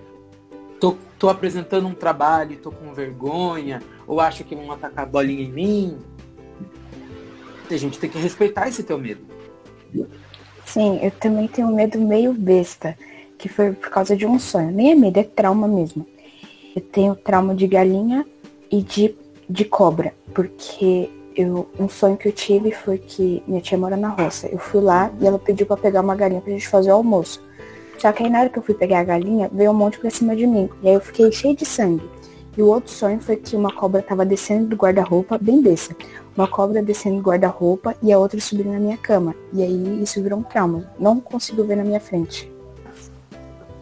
tô, tô apresentando um trabalho, tô com vergonha, ou acho que vão atacar a bolinha em mim. A gente tem que respeitar esse teu medo. Sim, eu também tenho medo meio besta, que foi por causa de um sonho. Nem é medo, é trauma mesmo. Eu tenho trauma de galinha e de, de cobra, porque eu, um sonho que eu tive foi que minha tia mora na roça. Eu fui lá e ela pediu para pegar uma galinha pra gente fazer o almoço. Só que aí na hora que eu fui pegar a galinha, veio um monte pra cima de mim. E aí eu fiquei cheio de sangue. E o outro sonho foi que uma cobra tava descendo do guarda-roupa, bem desse. Uma cobra descendo do guarda-roupa e a outra subindo na minha cama. E aí isso virou um trauma. Não consigo ver na minha frente.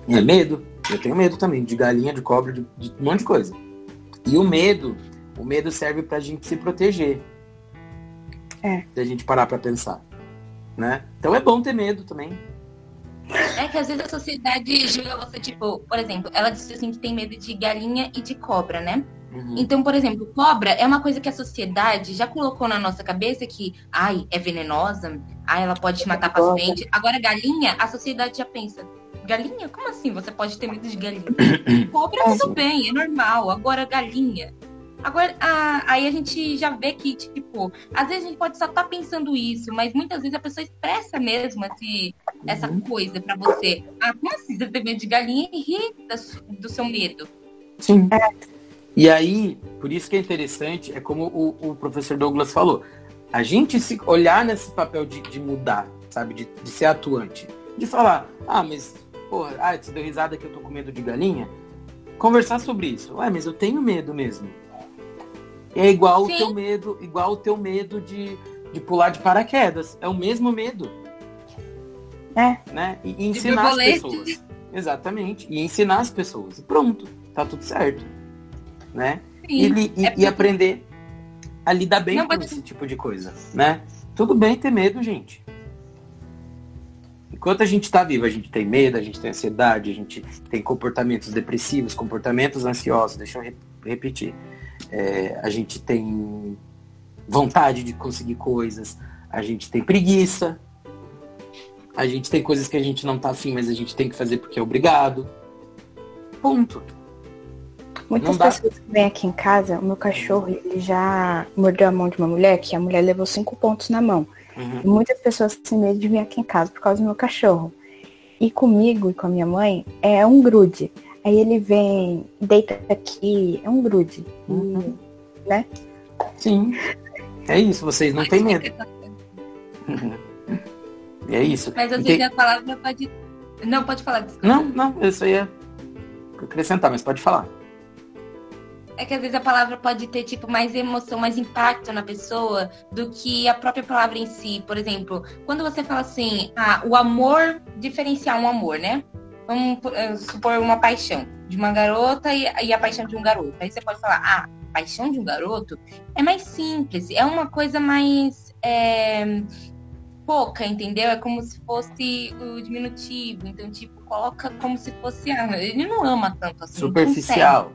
É medo. Eu tenho medo também de galinha, de cobra, de, de um monte de coisa. E o medo, o medo serve pra gente se proteger. É. Da gente parar pra pensar. Né? Então é bom ter medo também. É que às vezes a sociedade julga você, tipo, por exemplo, ela disse assim que tem medo de galinha e de cobra, né? Uhum. Então, por exemplo, cobra é uma coisa que a sociedade já colocou na nossa cabeça que, ai, é venenosa, ai, ela pode te matar frente. Agora, galinha, a sociedade já pensa, galinha? Como assim você pode ter medo de galinha? cobra, tudo bem, é normal. Agora, galinha, Agora, a, aí a gente já vê que, tipo, às vezes a gente pode só estar tá pensando isso, mas muitas vezes a pessoa expressa mesmo esse, essa uhum. coisa para você. Ah, como assim você tem medo de galinha e ri do seu medo? Sim. E aí, por isso que é interessante, é como o, o professor Douglas falou, a gente se olhar nesse papel de, de mudar, sabe, de, de, ser atuante, de falar, ah, mas, porra, ah, você deu risada que eu tô com medo de galinha? Conversar sobre isso. Ué, mas eu tenho medo mesmo. É igual Sim. o teu medo, igual o teu medo de, de pular de paraquedas. É o mesmo medo. É. Né? E, e ensinar as pessoas. Exatamente. E ensinar as pessoas. Pronto, tá tudo certo. Né? E, e, é e, aprender a lidar bem Não, com esse tipo de coisa. Né? Tudo bem ter medo, gente. Enquanto a gente está vivo, a gente tem medo, a gente tem ansiedade, a gente tem comportamentos depressivos, comportamentos ansiosos. Deixa eu repetir é, a gente tem vontade de conseguir coisas, a gente tem preguiça, a gente tem coisas que a gente não tá afim, mas a gente tem que fazer porque é obrigado. Ponto. Muitas pessoas que vêm aqui em casa, o meu cachorro, ele já mordeu a mão de uma mulher, que a mulher levou cinco pontos na mão. Uhum. Muitas pessoas têm medo de vir aqui em casa por causa do meu cachorro. E comigo e com a minha mãe, é um grude. Aí ele vem, deita aqui, é um grude. Uhum. Né? Sim. É isso, vocês não têm medo. é isso. Mas às vezes a palavra pode. Não, pode falar. Desculpa. Não, não, isso aí é acrescentar, mas pode falar. É que às vezes a palavra pode ter, tipo, mais emoção, mais impacto na pessoa do que a própria palavra em si. Por exemplo, quando você fala assim, ah, o amor, diferenciar um amor, né? Vamos eh, supor uma paixão de uma garota e, e, a paixão de um garoto. Aí você pode falar, ah, paixão de um garoto é mais simples, é uma coisa mais é, pouca, entendeu? É como se fosse o diminutivo. Então, tipo, coloca como se fosse. Ah, ele não ama tanto assim. Superficial.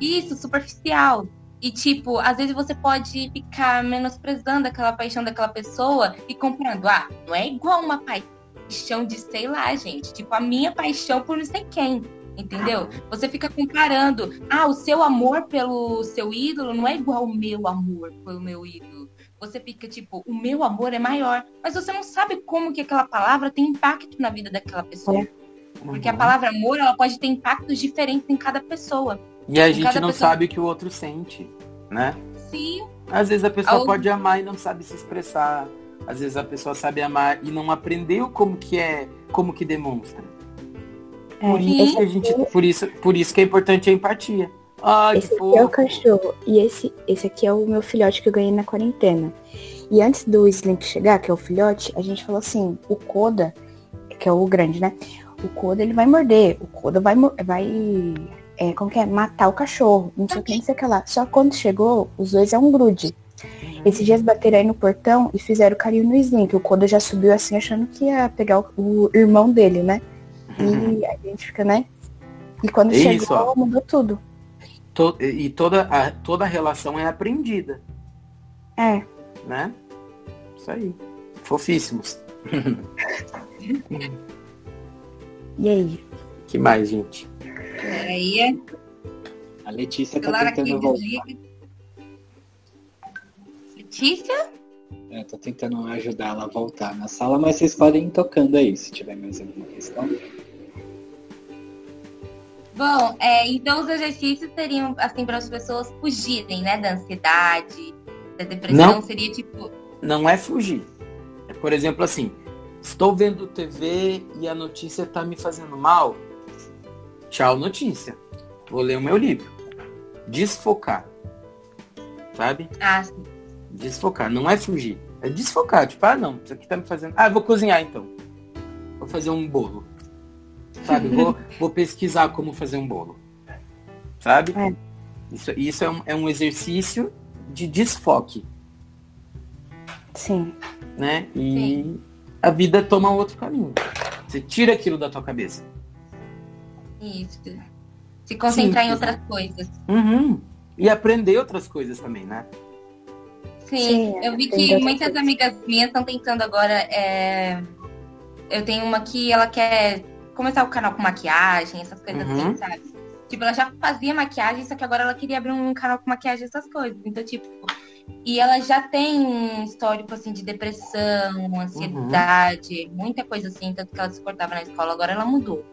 Isso, superficial. E, tipo, às vezes você pode ficar menosprezando aquela paixão daquela pessoa e comprando. Ah, não é igual uma paixão de, sei lá, gente. Tipo, a minha paixão por não sei quem. Entendeu? Você fica comparando. Ah, o seu amor pelo seu ídolo não é igual o meu amor pelo meu ídolo. Você fica tipo, o meu amor é maior. Mas você não sabe como que aquela palavra tem impacto na vida daquela pessoa. Porque a palavra amor, ela pode ter impactos diferentes em cada pessoa. E a gente não pessoa... sabe o que o outro sente, né? Sim. Às vezes a pessoa pode amar e não sabe se expressar. Às vezes a pessoa sabe amar e não aprendeu como que é, como que demonstra. É, por, isso que a gente, por, isso, por isso que é importante a empatia. Ai, esse aqui é o cachorro. E esse, esse aqui é o meu filhote que eu ganhei na quarentena. E antes do Slink chegar, que é o filhote, a gente falou assim, o Koda, que é o grande, né? O Koda ele vai morder. O Koda vai, vai é, como que é? Matar o cachorro. Não sei o que, não sei o que lá. Só quando chegou, os dois é um grude. Esses dias bateram aí no portão e fizeram carinho no Slink. O Koda já subiu assim, achando que ia pegar o, o irmão dele, né? E a gente fica, né? E quando Isso, chegou, ó. mudou tudo. To e toda a, toda a relação é aprendida. É. Né? Isso aí. Fofíssimos. e aí? que mais, gente? Aí é. A Letícia tá tentando voltar. Letícia? É, tô tentando ajudar ela a voltar na sala, mas vocês podem ir tocando aí se tiver mais alguma questão. Bom, é, então os exercícios seriam assim para as pessoas fugirem, né, da ansiedade, da depressão, não, seria tipo. Não é fugir. É, por exemplo, assim, estou vendo TV e a notícia está me fazendo mal. Tchau, notícia. Vou ler o meu livro. Desfocar. Sabe? Ah, sim. Desfocar. Não é fugir. É desfocar. Tipo, ah, não, isso aqui tá me fazendo. Ah, vou cozinhar então. Vou fazer um bolo sabe? Vou, vou pesquisar como fazer um bolo, sabe? É. Isso, isso é, um, é um exercício de desfoque. Sim. Né? E Sim. a vida toma outro caminho. Você tira aquilo da tua cabeça. Isso. Se concentrar Sim, em outras coisas. Uhum. E aprender outras coisas também, né? Sim, Sim eu vi que muitas amigas minhas estão tentando agora. É... Eu tenho uma que ela quer começar o canal com maquiagem, essas coisas assim, uhum. assim, sabe? Tipo, ela já fazia maquiagem, só que agora ela queria abrir um canal com maquiagem, essas coisas. Então, tipo, e ela já tem um histórico, assim, de depressão, ansiedade, uhum. muita coisa assim, tanto que ela se cortava na escola, agora ela mudou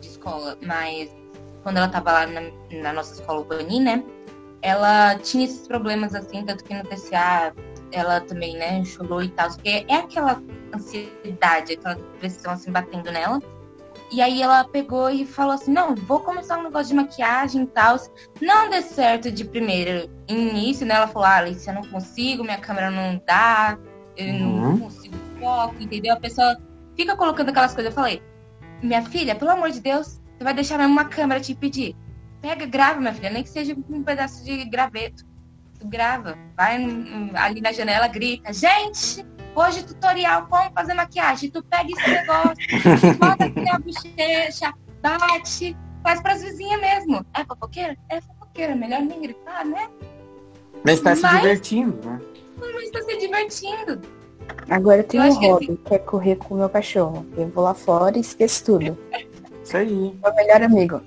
de escola. Mas quando ela tava lá na, na nossa escola Ubani, né? Ela tinha esses problemas, assim, tanto que no TCA ela também, né, chorou e tal. Porque é aquela ansiedade, aquela depressão, assim, batendo nela. E aí ela pegou e falou assim, não, vou começar um negócio de maquiagem e tal. Não deu certo de primeiro início, né? Ela falou, ah, Alice, eu não consigo, minha câmera não dá, eu uhum. não consigo foco, entendeu? A pessoa fica colocando aquelas coisas. Eu falei, minha filha, pelo amor de Deus, você vai deixar mesmo uma câmera te pedir. Pega, grava, minha filha, nem que seja um pedaço de graveto. Tu grava, vai ali na janela, grita, gente, Hoje tutorial como fazer maquiagem. Tu pega esse negócio, bota aqui na bochecha, bate, faz pras vizinhas mesmo. É fofoqueira? É fofoqueira, melhor nem gritar, né? Mas tá se divertindo, né? Mas tá se divertindo. Agora eu tenho um hobby, que, assim... que é correr com o meu cachorro. Eu vou lá fora e esqueço tudo. Isso aí. Meu melhor amigo.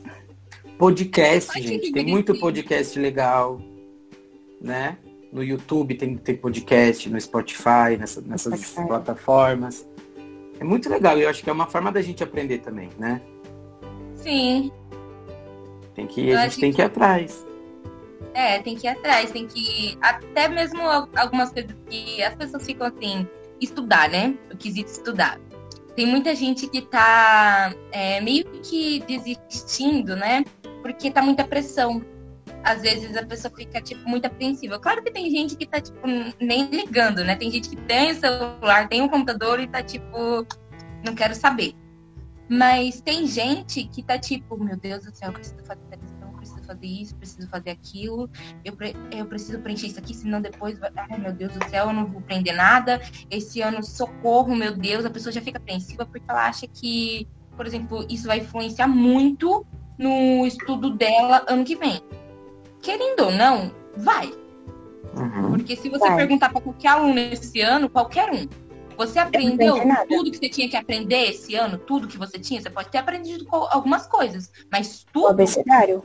Podcast, gente. Tem muito podcast legal, né? no YouTube tem, tem podcast, no Spotify, nessa, nessas Spotify. plataformas. É muito legal e eu acho que é uma forma da gente aprender também, né? Sim. Tem que, a gente tem que ir atrás. É, tem que ir atrás, tem que. Até mesmo algumas coisas que as pessoas ficam assim, estudar, né? O quesito estudar. Tem muita gente que tá é, meio que desistindo, né? Porque tá muita pressão às vezes a pessoa fica, tipo, muito apreensiva. Claro que tem gente que tá, tipo, nem ligando, né? Tem gente que tem celular, tem um computador e tá, tipo, não quero saber. Mas tem gente que tá, tipo, meu Deus do céu, eu preciso fazer televisão, preciso fazer isso, preciso fazer aquilo, eu, pre eu preciso preencher isso aqui, senão depois, vai... ai meu Deus do céu, eu não vou prender nada. Esse ano, socorro, meu Deus, a pessoa já fica apreensiva porque ela acha que, por exemplo, isso vai influenciar muito no estudo dela ano que vem querendo ou não, Vai. Uhum. Porque se você vai. perguntar para qualquer aluno esse ano, qualquer um, você aprendeu tudo que você tinha que aprender esse ano, tudo que você tinha, você pode ter aprendido algumas coisas, mas tudo. O abecedário.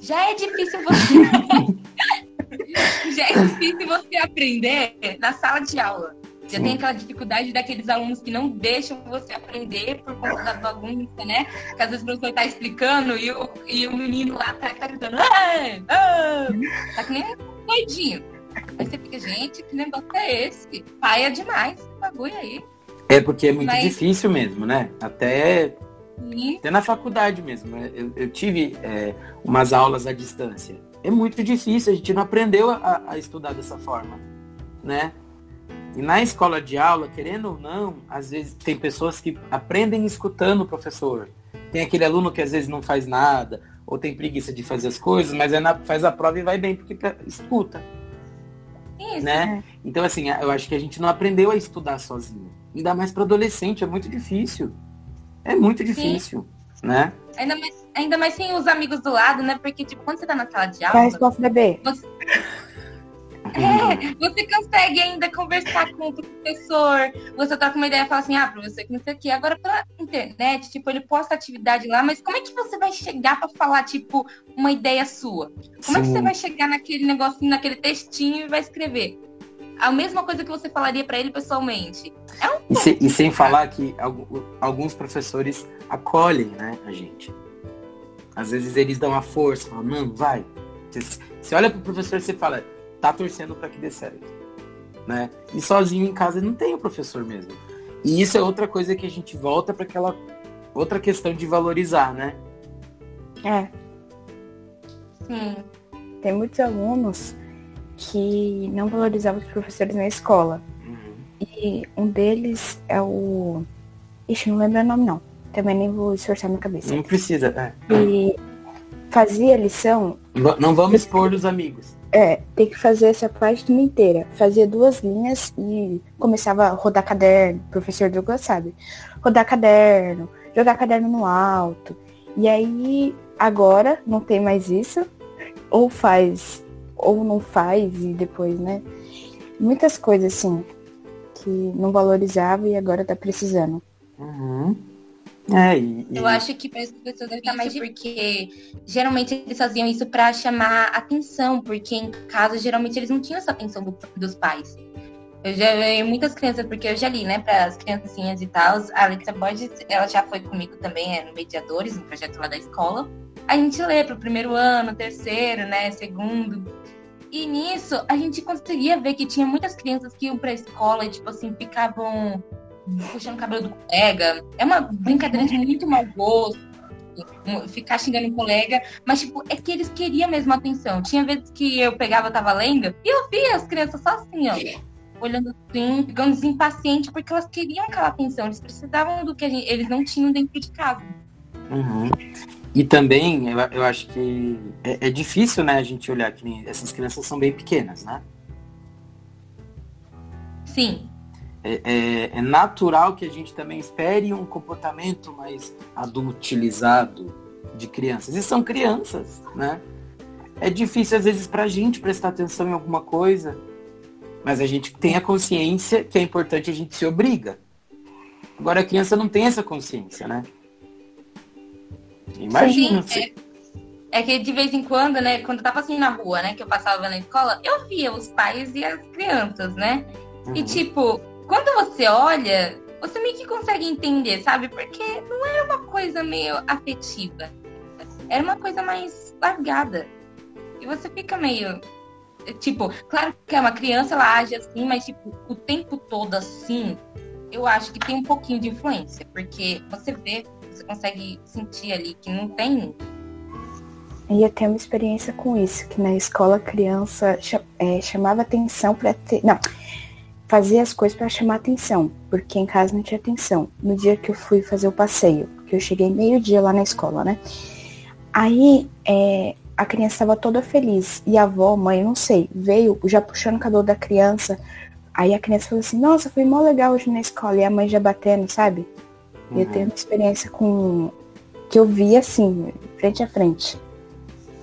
Já é difícil você. já é difícil você aprender na sala de aula. Já tem aquela dificuldade daqueles alunos que não deixam você aprender por conta da bagunça, né? Que às vezes o professor está explicando e o, e o menino lá tá, tá gritando, ah, ah, tá que nem um doidinho. Aí você fica, gente, que negócio é esse? Paia demais esse bagulho aí. É porque é muito Mas... difícil mesmo, né? Até, até na faculdade mesmo. Eu, eu tive é, umas aulas à distância. É muito difícil, a gente não aprendeu a, a estudar dessa forma, né? E na escola de aula, querendo ou não, às vezes tem pessoas que aprendem escutando o professor. Tem aquele aluno que às vezes não faz nada, ou tem preguiça de fazer as coisas, mas é na, faz a prova e vai bem porque escuta. Isso, né? É. Então, assim, eu acho que a gente não aprendeu a estudar sozinho. Ainda mais para adolescente, é muito difícil. É muito difícil, Sim. né? Ainda mais, ainda mais sem os amigos do lado, né? Porque, tipo, quando você tá na sala de aula. Faz posso beber. Você... É, você consegue ainda conversar com o professor, você troca uma ideia e fala assim, ah, professor, que não sei o quê. Agora pela internet, tipo, ele posta atividade lá, mas como é que você vai chegar para falar, tipo, uma ideia sua? Como Sim. é que você vai chegar naquele negocinho, naquele textinho e vai escrever? A mesma coisa que você falaria para ele pessoalmente. É um e, se, e, sem falar que alguns professores acolhem, né, a gente. Às vezes eles dão a força, falam, não, vai. Você, você olha pro professor e você fala, tá torcendo para que dê certo. Né? E sozinho em casa não tem o professor mesmo. E isso é outra coisa que a gente volta para aquela outra questão de valorizar, né? É. Sim. Tem muitos alunos que não valorizavam os professores na escola. Uhum. E um deles é o. Ixi, não lembro o nome não. Também nem vou esforçar minha cabeça. Não precisa, é. E fazia lição. Não vamos expor os amigos. É, tem que fazer essa página inteira. Fazia duas linhas e começava a rodar caderno. Professor Douglas sabe. Rodar caderno, jogar caderno no alto. E aí, agora, não tem mais isso. Ou faz, ou não faz, e depois, né? Muitas coisas, assim, que não valorizava e agora tá precisando. Uhum. É, e, e... Eu acho que para as pessoas deve estar mais porque geralmente eles faziam isso para chamar atenção, porque em casa geralmente eles não tinham essa atenção do, dos pais. Eu já vi muitas crianças, porque eu já li, né, para as criancinhas e tal. A Alexa Borges, ela já foi comigo também, é, no Mediadores, no projeto lá da escola. A gente lê para o primeiro ano, terceiro, né, segundo. E nisso, a gente conseguia ver que tinha muitas crianças que iam para a escola e, tipo assim, ficavam puxando o cabelo do colega. É uma brincadeira de muito mau gosto. Ficar xingando um colega, mas tipo, é que eles queriam mesmo atenção. Tinha vezes que eu pegava, tava lendo, e eu via as crianças só assim, ó, olhando assim, ficando impacientes, porque elas queriam aquela atenção, eles precisavam do que gente, eles não tinham dentro de casa. Uhum. E também, eu, eu acho que é, é, difícil, né, a gente olhar que essas crianças são bem pequenas, né? Sim é, é, é, natural que a gente também espere um comportamento mais adultilizado de crianças. E são crianças, né? É difícil às vezes para a gente prestar atenção em alguma coisa, mas a gente tem a consciência que é importante a gente se obriga. Agora a criança não tem essa consciência, né? Imagina. Sim, é, é, que de vez em quando, né, quando eu tava assim na rua, né, que eu passava na escola, eu via os pais e as crianças, né? Uhum. E tipo, quando você olha, você meio que consegue entender, sabe? Porque não era uma coisa meio afetiva. Era uma coisa mais largada. E você fica meio. Tipo, claro que é uma criança, ela age assim, mas tipo, o tempo todo assim, eu acho que tem um pouquinho de influência. Porque você vê, você consegue sentir ali que não tem. E eu tenho uma experiência com isso, que na escola a criança é, chamava atenção para ter. Não, fazia as coisas para chamar atenção, porque em casa não tinha atenção. No dia que eu fui fazer o passeio, porque eu cheguei meio-dia lá na escola, né? Aí é, a criança estava toda feliz. E a avó, mãe, não sei, veio já puxando o cabelo da criança. Aí a criança falou assim, nossa, foi mó legal hoje na escola. E a mãe já batendo, sabe? Uhum. E eu tenho uma experiência com. que eu vi assim, frente a frente.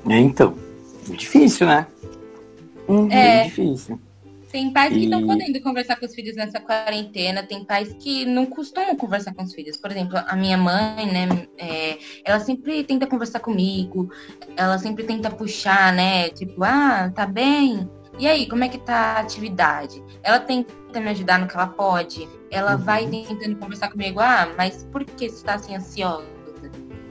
É, então. Difícil, né? Uhum. É difícil. Tem pais que estão podendo conversar com os filhos nessa quarentena, tem pais que não costumam conversar com os filhos. Por exemplo, a minha mãe, né, é, ela sempre tenta conversar comigo, ela sempre tenta puxar, né, tipo, ah, tá bem? E aí, como é que tá a atividade? Ela tenta me ajudar no que ela pode, ela uhum. vai tentando conversar comigo, ah, mas por que você tá assim ansiosa?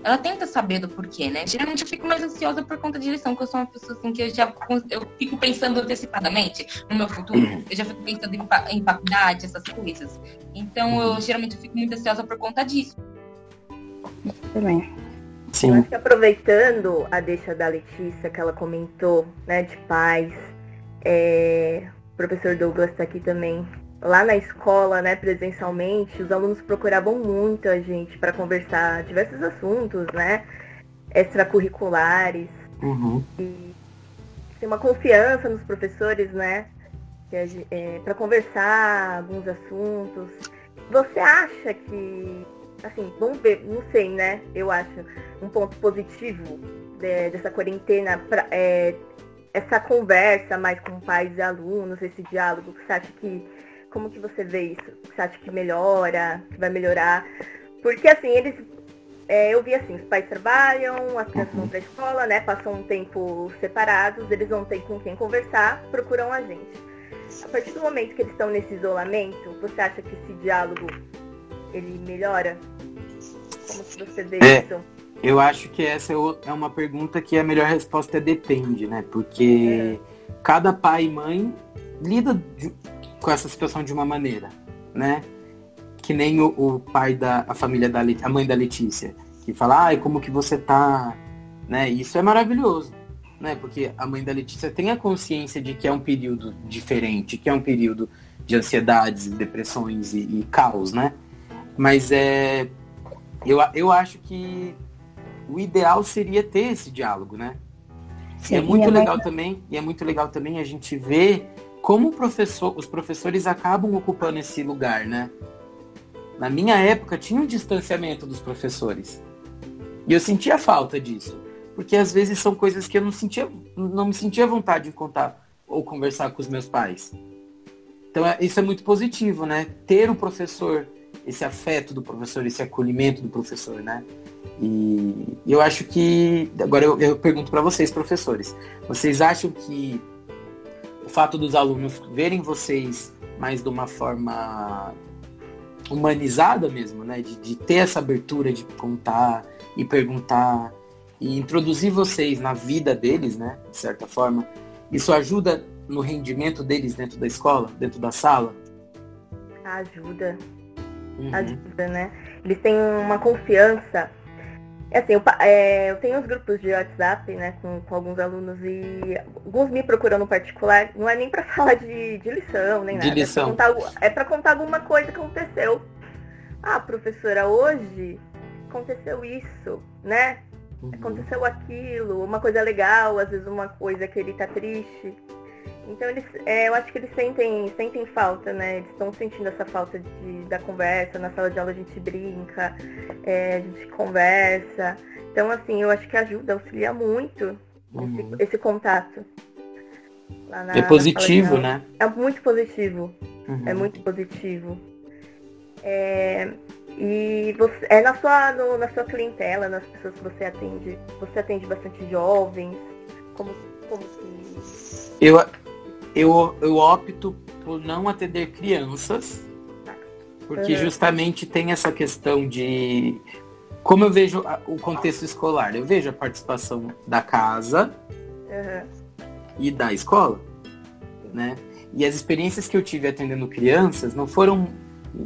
Ela tenta saber do porquê, né? Geralmente eu fico mais ansiosa por conta de lição, porque eu sou uma pessoa assim que eu já eu fico pensando antecipadamente no meu futuro. Eu já fico pensando em, em faculdade, essas coisas. Então eu geralmente eu fico muito ansiosa por conta disso. Também. Sim. Eu acho que aproveitando a deixa da Letícia que ela comentou, né, de paz, é, o professor Douglas está aqui também lá na escola, né, presencialmente, os alunos procuravam muito a gente para conversar diversos assuntos, né, extracurriculares. Uhum. E tem uma confiança nos professores, né, é, para conversar alguns assuntos. Você acha que, assim, vamos ver, não sei, né, eu acho um ponto positivo de, dessa quarentena pra, é, essa conversa mais com pais e alunos, esse diálogo, você acha que como que você vê isso? Você acha que melhora, que vai melhorar? Porque assim, eles. É, eu vi assim, os pais trabalham, as crianças vão para a escola, né? Passam um tempo separados, eles não têm com quem conversar, procuram a gente. A partir do momento que eles estão nesse isolamento, você acha que esse diálogo ele melhora? Como que você vê é, isso? Eu acho que essa é, é uma pergunta que a melhor resposta é depende, né? Porque é. cada pai e mãe lida com essa situação de uma maneira, né? Que nem o, o pai da a família da a mãe da Letícia, que fala, ai, como que você tá, né? Isso é maravilhoso, né? Porque a mãe da Letícia tem a consciência de que é um período diferente, que é um período de ansiedades, depressões e, e caos, né? Mas é, eu, eu acho que o ideal seria ter esse diálogo, né? Sim, é muito legal também, e é muito legal também a gente ver como professor, os professores acabam ocupando esse lugar, né? Na minha época tinha um distanciamento dos professores. E eu sentia falta disso. Porque às vezes são coisas que eu não sentia, não me sentia vontade de contar ou conversar com os meus pais. Então é, isso é muito positivo, né? Ter o professor, esse afeto do professor, esse acolhimento do professor, né? E eu acho que agora eu, eu pergunto para vocês, professores, vocês acham que o fato dos alunos verem vocês mais de uma forma humanizada mesmo, né? De, de, ter essa abertura de contar e perguntar e introduzir vocês na vida deles, né? De certa forma. Isso ajuda no rendimento deles dentro da escola, dentro da sala? Ajuda. Uhum. Ajuda, né? Eles têm uma confiança é assim, eu, é, eu, tenho uns grupos de WhatsApp, né, com, com, alguns alunos e alguns me procuram no particular, não é nem para falar de, de, lição, nem de nada. Lição. É para contar, é contar alguma coisa que aconteceu. Ah, professora, hoje aconteceu isso, né? Uhum. Aconteceu aquilo, uma coisa legal, às vezes uma coisa que ele tá triste. Então eles, é, eu acho que eles sentem, sentem falta, né? Eles estão sentindo essa falta de, da conversa. Na sala de aula a gente brinca, é, a gente conversa. Então, assim, eu acho que ajuda, auxilia muito uhum. esse, esse, contato. Na, é positivo, né? É muito positivo. Uhum. É muito positivo. É, e você, é na sua, no, na sua clientela, nas pessoas que você atende, você atende bastante jovens, como, como que. Eu, eu, eu opto por não atender crianças, porque uhum. justamente tem essa questão de como eu vejo o contexto escolar. Eu vejo a participação da casa uhum. e da escola, né? E as experiências que eu tive atendendo crianças não foram,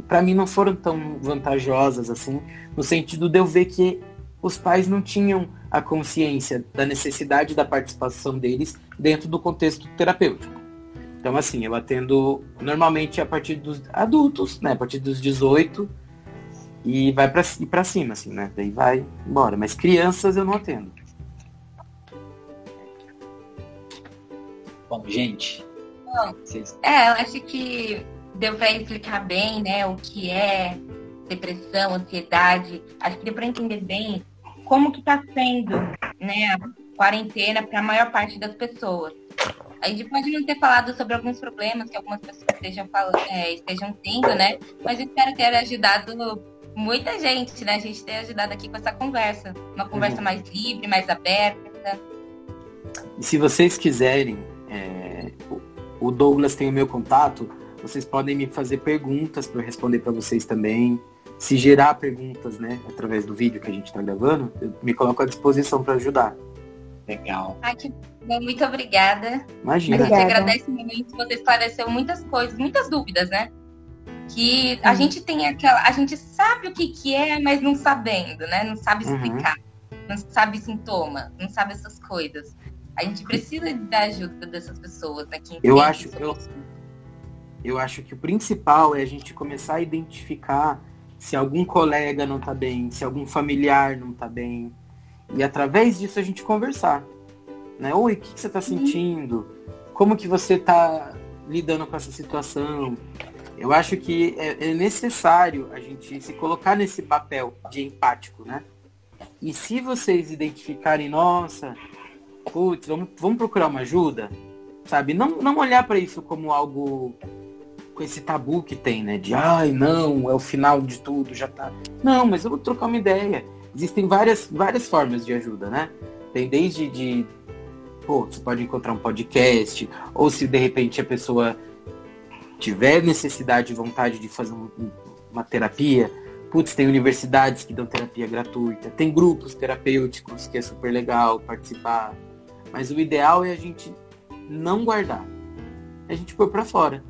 para mim, não foram tão vantajosas assim, no sentido de eu ver que os pais não tinham a consciência da necessidade da participação deles dentro do contexto terapêutico. Então, assim, eu atendo normalmente a partir dos adultos, né? A partir dos 18 e vai para e pra cima, assim, né? Daí vai embora. Mas crianças eu não atendo. Bom, gente. Bom, é, eu acho que deu para explicar bem, né, o que é depressão, ansiedade. Acho que deu para entender bem como que está sendo, né, a quarentena para a maior parte das pessoas. A gente pode não ter falado sobre alguns problemas que algumas pessoas estejam, falando, é, estejam tendo, né? Mas eu espero ter ajudado muita gente, né? A gente ter ajudado aqui com essa conversa. Uma conversa uhum. mais livre, mais aberta. E se vocês quiserem, é, o Douglas tem o meu contato, vocês podem me fazer perguntas para eu responder para vocês também. Se gerar perguntas, né, através do vídeo que a gente está gravando, eu me coloco à disposição para ajudar. Legal. Ai, que bom, muito obrigada. Imagina. A gente agradece muito, você esclareceu muitas coisas, muitas dúvidas, né? Que a gente tem aquela. A gente sabe o que, que é, mas não sabendo, né? Não sabe uhum. explicar. Uhum. Não sabe sintoma, não sabe essas coisas. A gente precisa da ajuda dessas pessoas aqui. Né, eu acho, eu, eu acho que o principal é a gente começar a identificar se algum colega não está bem, se algum familiar não está bem. E através disso a gente conversar. Né? Oi, o que, que você está uhum. sentindo? Como que você está lidando com essa situação? Eu acho que é, é, necessário a gente se colocar nesse papel de empático, né? E se vocês identificarem, nossa, putz, vamos, vamos procurar uma ajuda, sabe? Não, não olhar para isso como algo com esse tabu que tem, né? De ai, não, é o final de tudo, já tá. Não, mas eu vou trocar uma ideia. Existem várias, várias formas de ajuda, né? Tem desde de. Pô, você pode encontrar um podcast, ou se de repente a pessoa tiver necessidade e vontade de fazer um, uma terapia, putz, tem universidades que dão terapia gratuita, tem grupos terapêuticos que é super legal participar. Mas o ideal é a gente não guardar. É a gente pôr para fora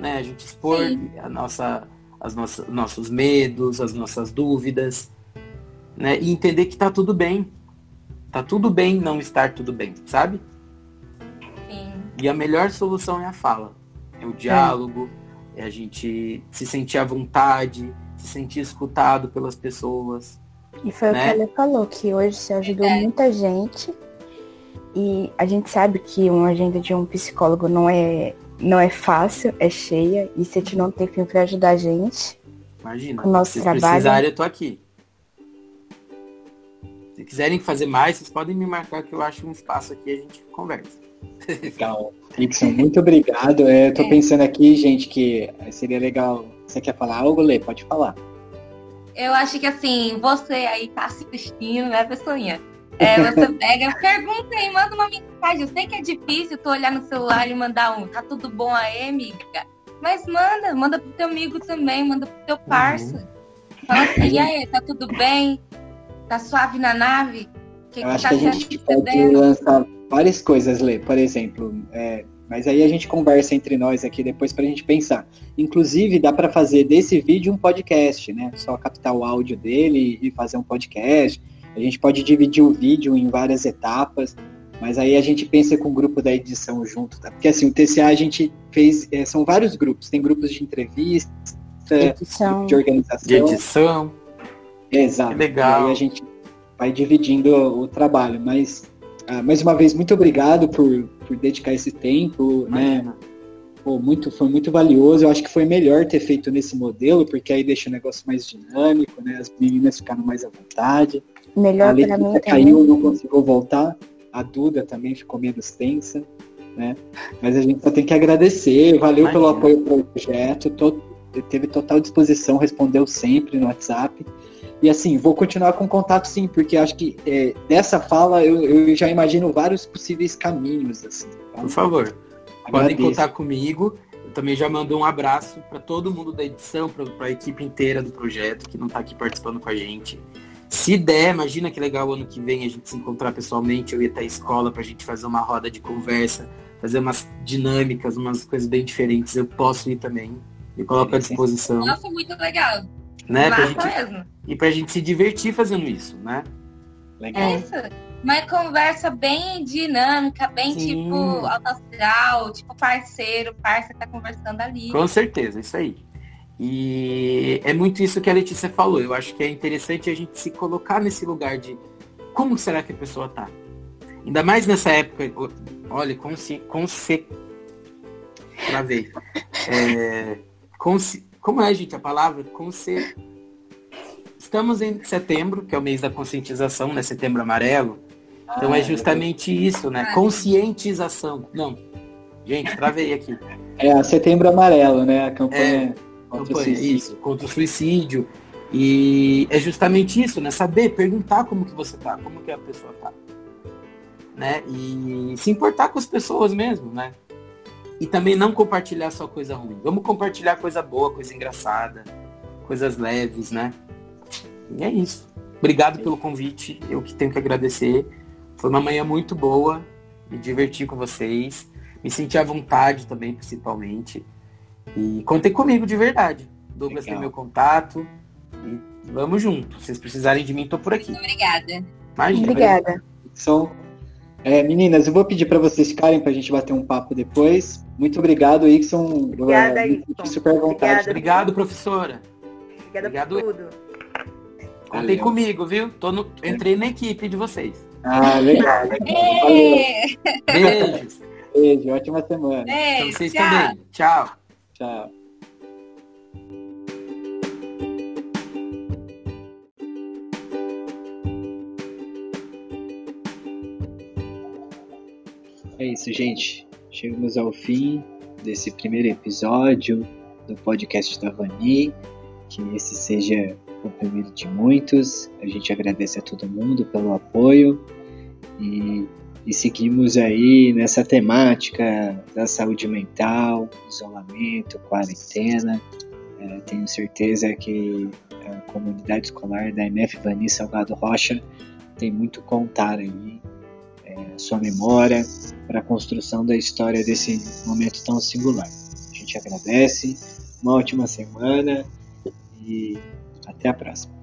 né? A gente expor a nossa, as nossas, nossos medos, as nossas dúvidas, né? E entender que tá tudo bem. Tá tudo bem não estar tudo bem, sabe? Sim. E a melhor solução é a fala. É o diálogo, é, é a gente se sentir à vontade, se sentir escutado pelas pessoas. E foi né? o que ela falou, que hoje você ajudou é. muita gente. E a gente sabe que uma agenda de um psicólogo não é não é fácil, é cheia. E se a gente não tem fim para ajudar a gente. Imagina. O nosso se trabalho. precisarem, eu tô aqui. Se quiserem fazer mais, vocês podem me marcar que eu acho um espaço aqui e a gente conversa. Legal. Nixon, muito obrigado. É, eu tô é. pensando aqui, gente, que seria legal. Você quer falar algo, Lê? Pode falar. Eu acho que assim, você aí tá assistindo, né, pessoinha? É, você pega, pergunta e manda uma mensagem. Eu sei que é difícil tu olhar no celular e mandar um, tá tudo bom aí, amiga? Mas manda, manda pro teu amigo também, manda pro teu parça. Uhum. Fala assim, e aí, tá tudo bem? Tá suave na nave? Que Eu que acho tá que a gente pode lançar várias coisas, Lê. Por exemplo, é, mas aí a gente conversa entre nós aqui depois para a gente pensar. Inclusive, dá para fazer desse vídeo um podcast, né? Só captar o áudio dele e fazer um podcast. A gente pode dividir o vídeo em várias etapas, mas aí a gente pensa com o grupo da edição junto, tá? Porque assim, o TCA a gente fez, é, são vários grupos, tem grupos de entrevista, edição. de organização. De edição. Exato. Que legal. E aí a gente vai dividindo o, trabalho, mas ah, mais uma vez, muito obrigado por, por dedicar esse tempo, né? Imagina. né? Pô, muito, foi muito valioso. Eu acho que foi melhor ter feito nesse modelo, porque aí deixa o negócio mais dinâmico, né? As meninas ficaram mais à vontade. Melhor para mim caiu, também. não conseguiu voltar. A Duda também ficou menos tensa, né? Mas a gente só tem que agradecer. Valeu Imagina. pelo apoio ao projeto. Tô, teve total disposição, respondeu sempre no WhatsApp. E assim, vou continuar com contato sim, porque acho que é, dessa fala eu, eu, já imagino vários possíveis caminhos. Assim, tá? Por favor, Agradeço. podem contar comigo. Eu também já mando um abraço para todo mundo da edição, para a equipe inteira do projeto que não está aqui participando com a gente. Se der, imagina que legal o ano que vem a gente se encontrar pessoalmente, eu ia estar à escola para a gente fazer uma roda de conversa, fazer umas dinâmicas, umas coisas bem diferentes. Eu posso ir também. Me coloco à disposição. Nossa, muito legal. Né? Pra gente, mesmo. E pra gente se divertir fazendo isso, né? Legal. É isso. Uma conversa bem dinâmica, bem Sim. tipo alto astral, tipo parceiro, parceiro tá conversando ali. Com certeza, isso aí. E é muito isso que a Letícia falou. Eu acho que é interessante a gente se colocar nesse lugar de como será que a pessoa tá. Ainda mais nessa época, olha, com se, com se travei. É, com se, como é, gente, a palavra? Com se Estamos em setembro, que é o mês da conscientização, né? Setembro amarelo. Então é ah, é justamente isso, né? Conscientização. Não, Gente, travei aqui. É, setembro amarelo, né? A campanha. É campanha, isso, contra o suicídio. E é justamente isso, né? Saber, perguntar como que você tá, como que a pessoa tá. Né? E se importar com as pessoas mesmo, né? E também não compartilhar só coisa ruim. Vamos compartilhar coisa boa, coisa engraçada, coisas leves, né? E é isso. Obrigado pelo convite. Eu que tenho que agradecer. Foi uma manhã muito boa. Me diverti com vocês. Me senti à vontade também, principalmente. E contem comigo de verdade. Douglas Legal. tem meu contato. E vamos junto. Se vocês precisarem de mim, tô por aqui. Obrigada. Imagina. Obrigada. São, é, meninas, eu vou pedir para vocês ficarem para a gente bater um papo depois. Muito obrigado, Ixon. Obrigada, Ixon. Super vontade. Obrigada, obrigado, professora. Obrigada obrigado. por tudo. Contem comigo, viu? Tô no, entrei na equipe de vocês. Ah, legal. legal. Beijos. Beijo, ótima semana. Beijo, vocês tchau. também. Tchau. Tchau. Isso, gente. Chegamos ao fim desse primeiro episódio do podcast da Vani. Que esse seja o primeiro de muitos. A gente agradece a todo mundo pelo apoio e e seguimos aí nessa temática da saúde mental, isolamento, quarentena. É, tenho certeza que a comunidade escolar da MF Vani Salgado Rocha tem muito contar aí, sua memória para a construção da história desse momento tão singular. A gente agradece, uma ótima semana e até a próxima.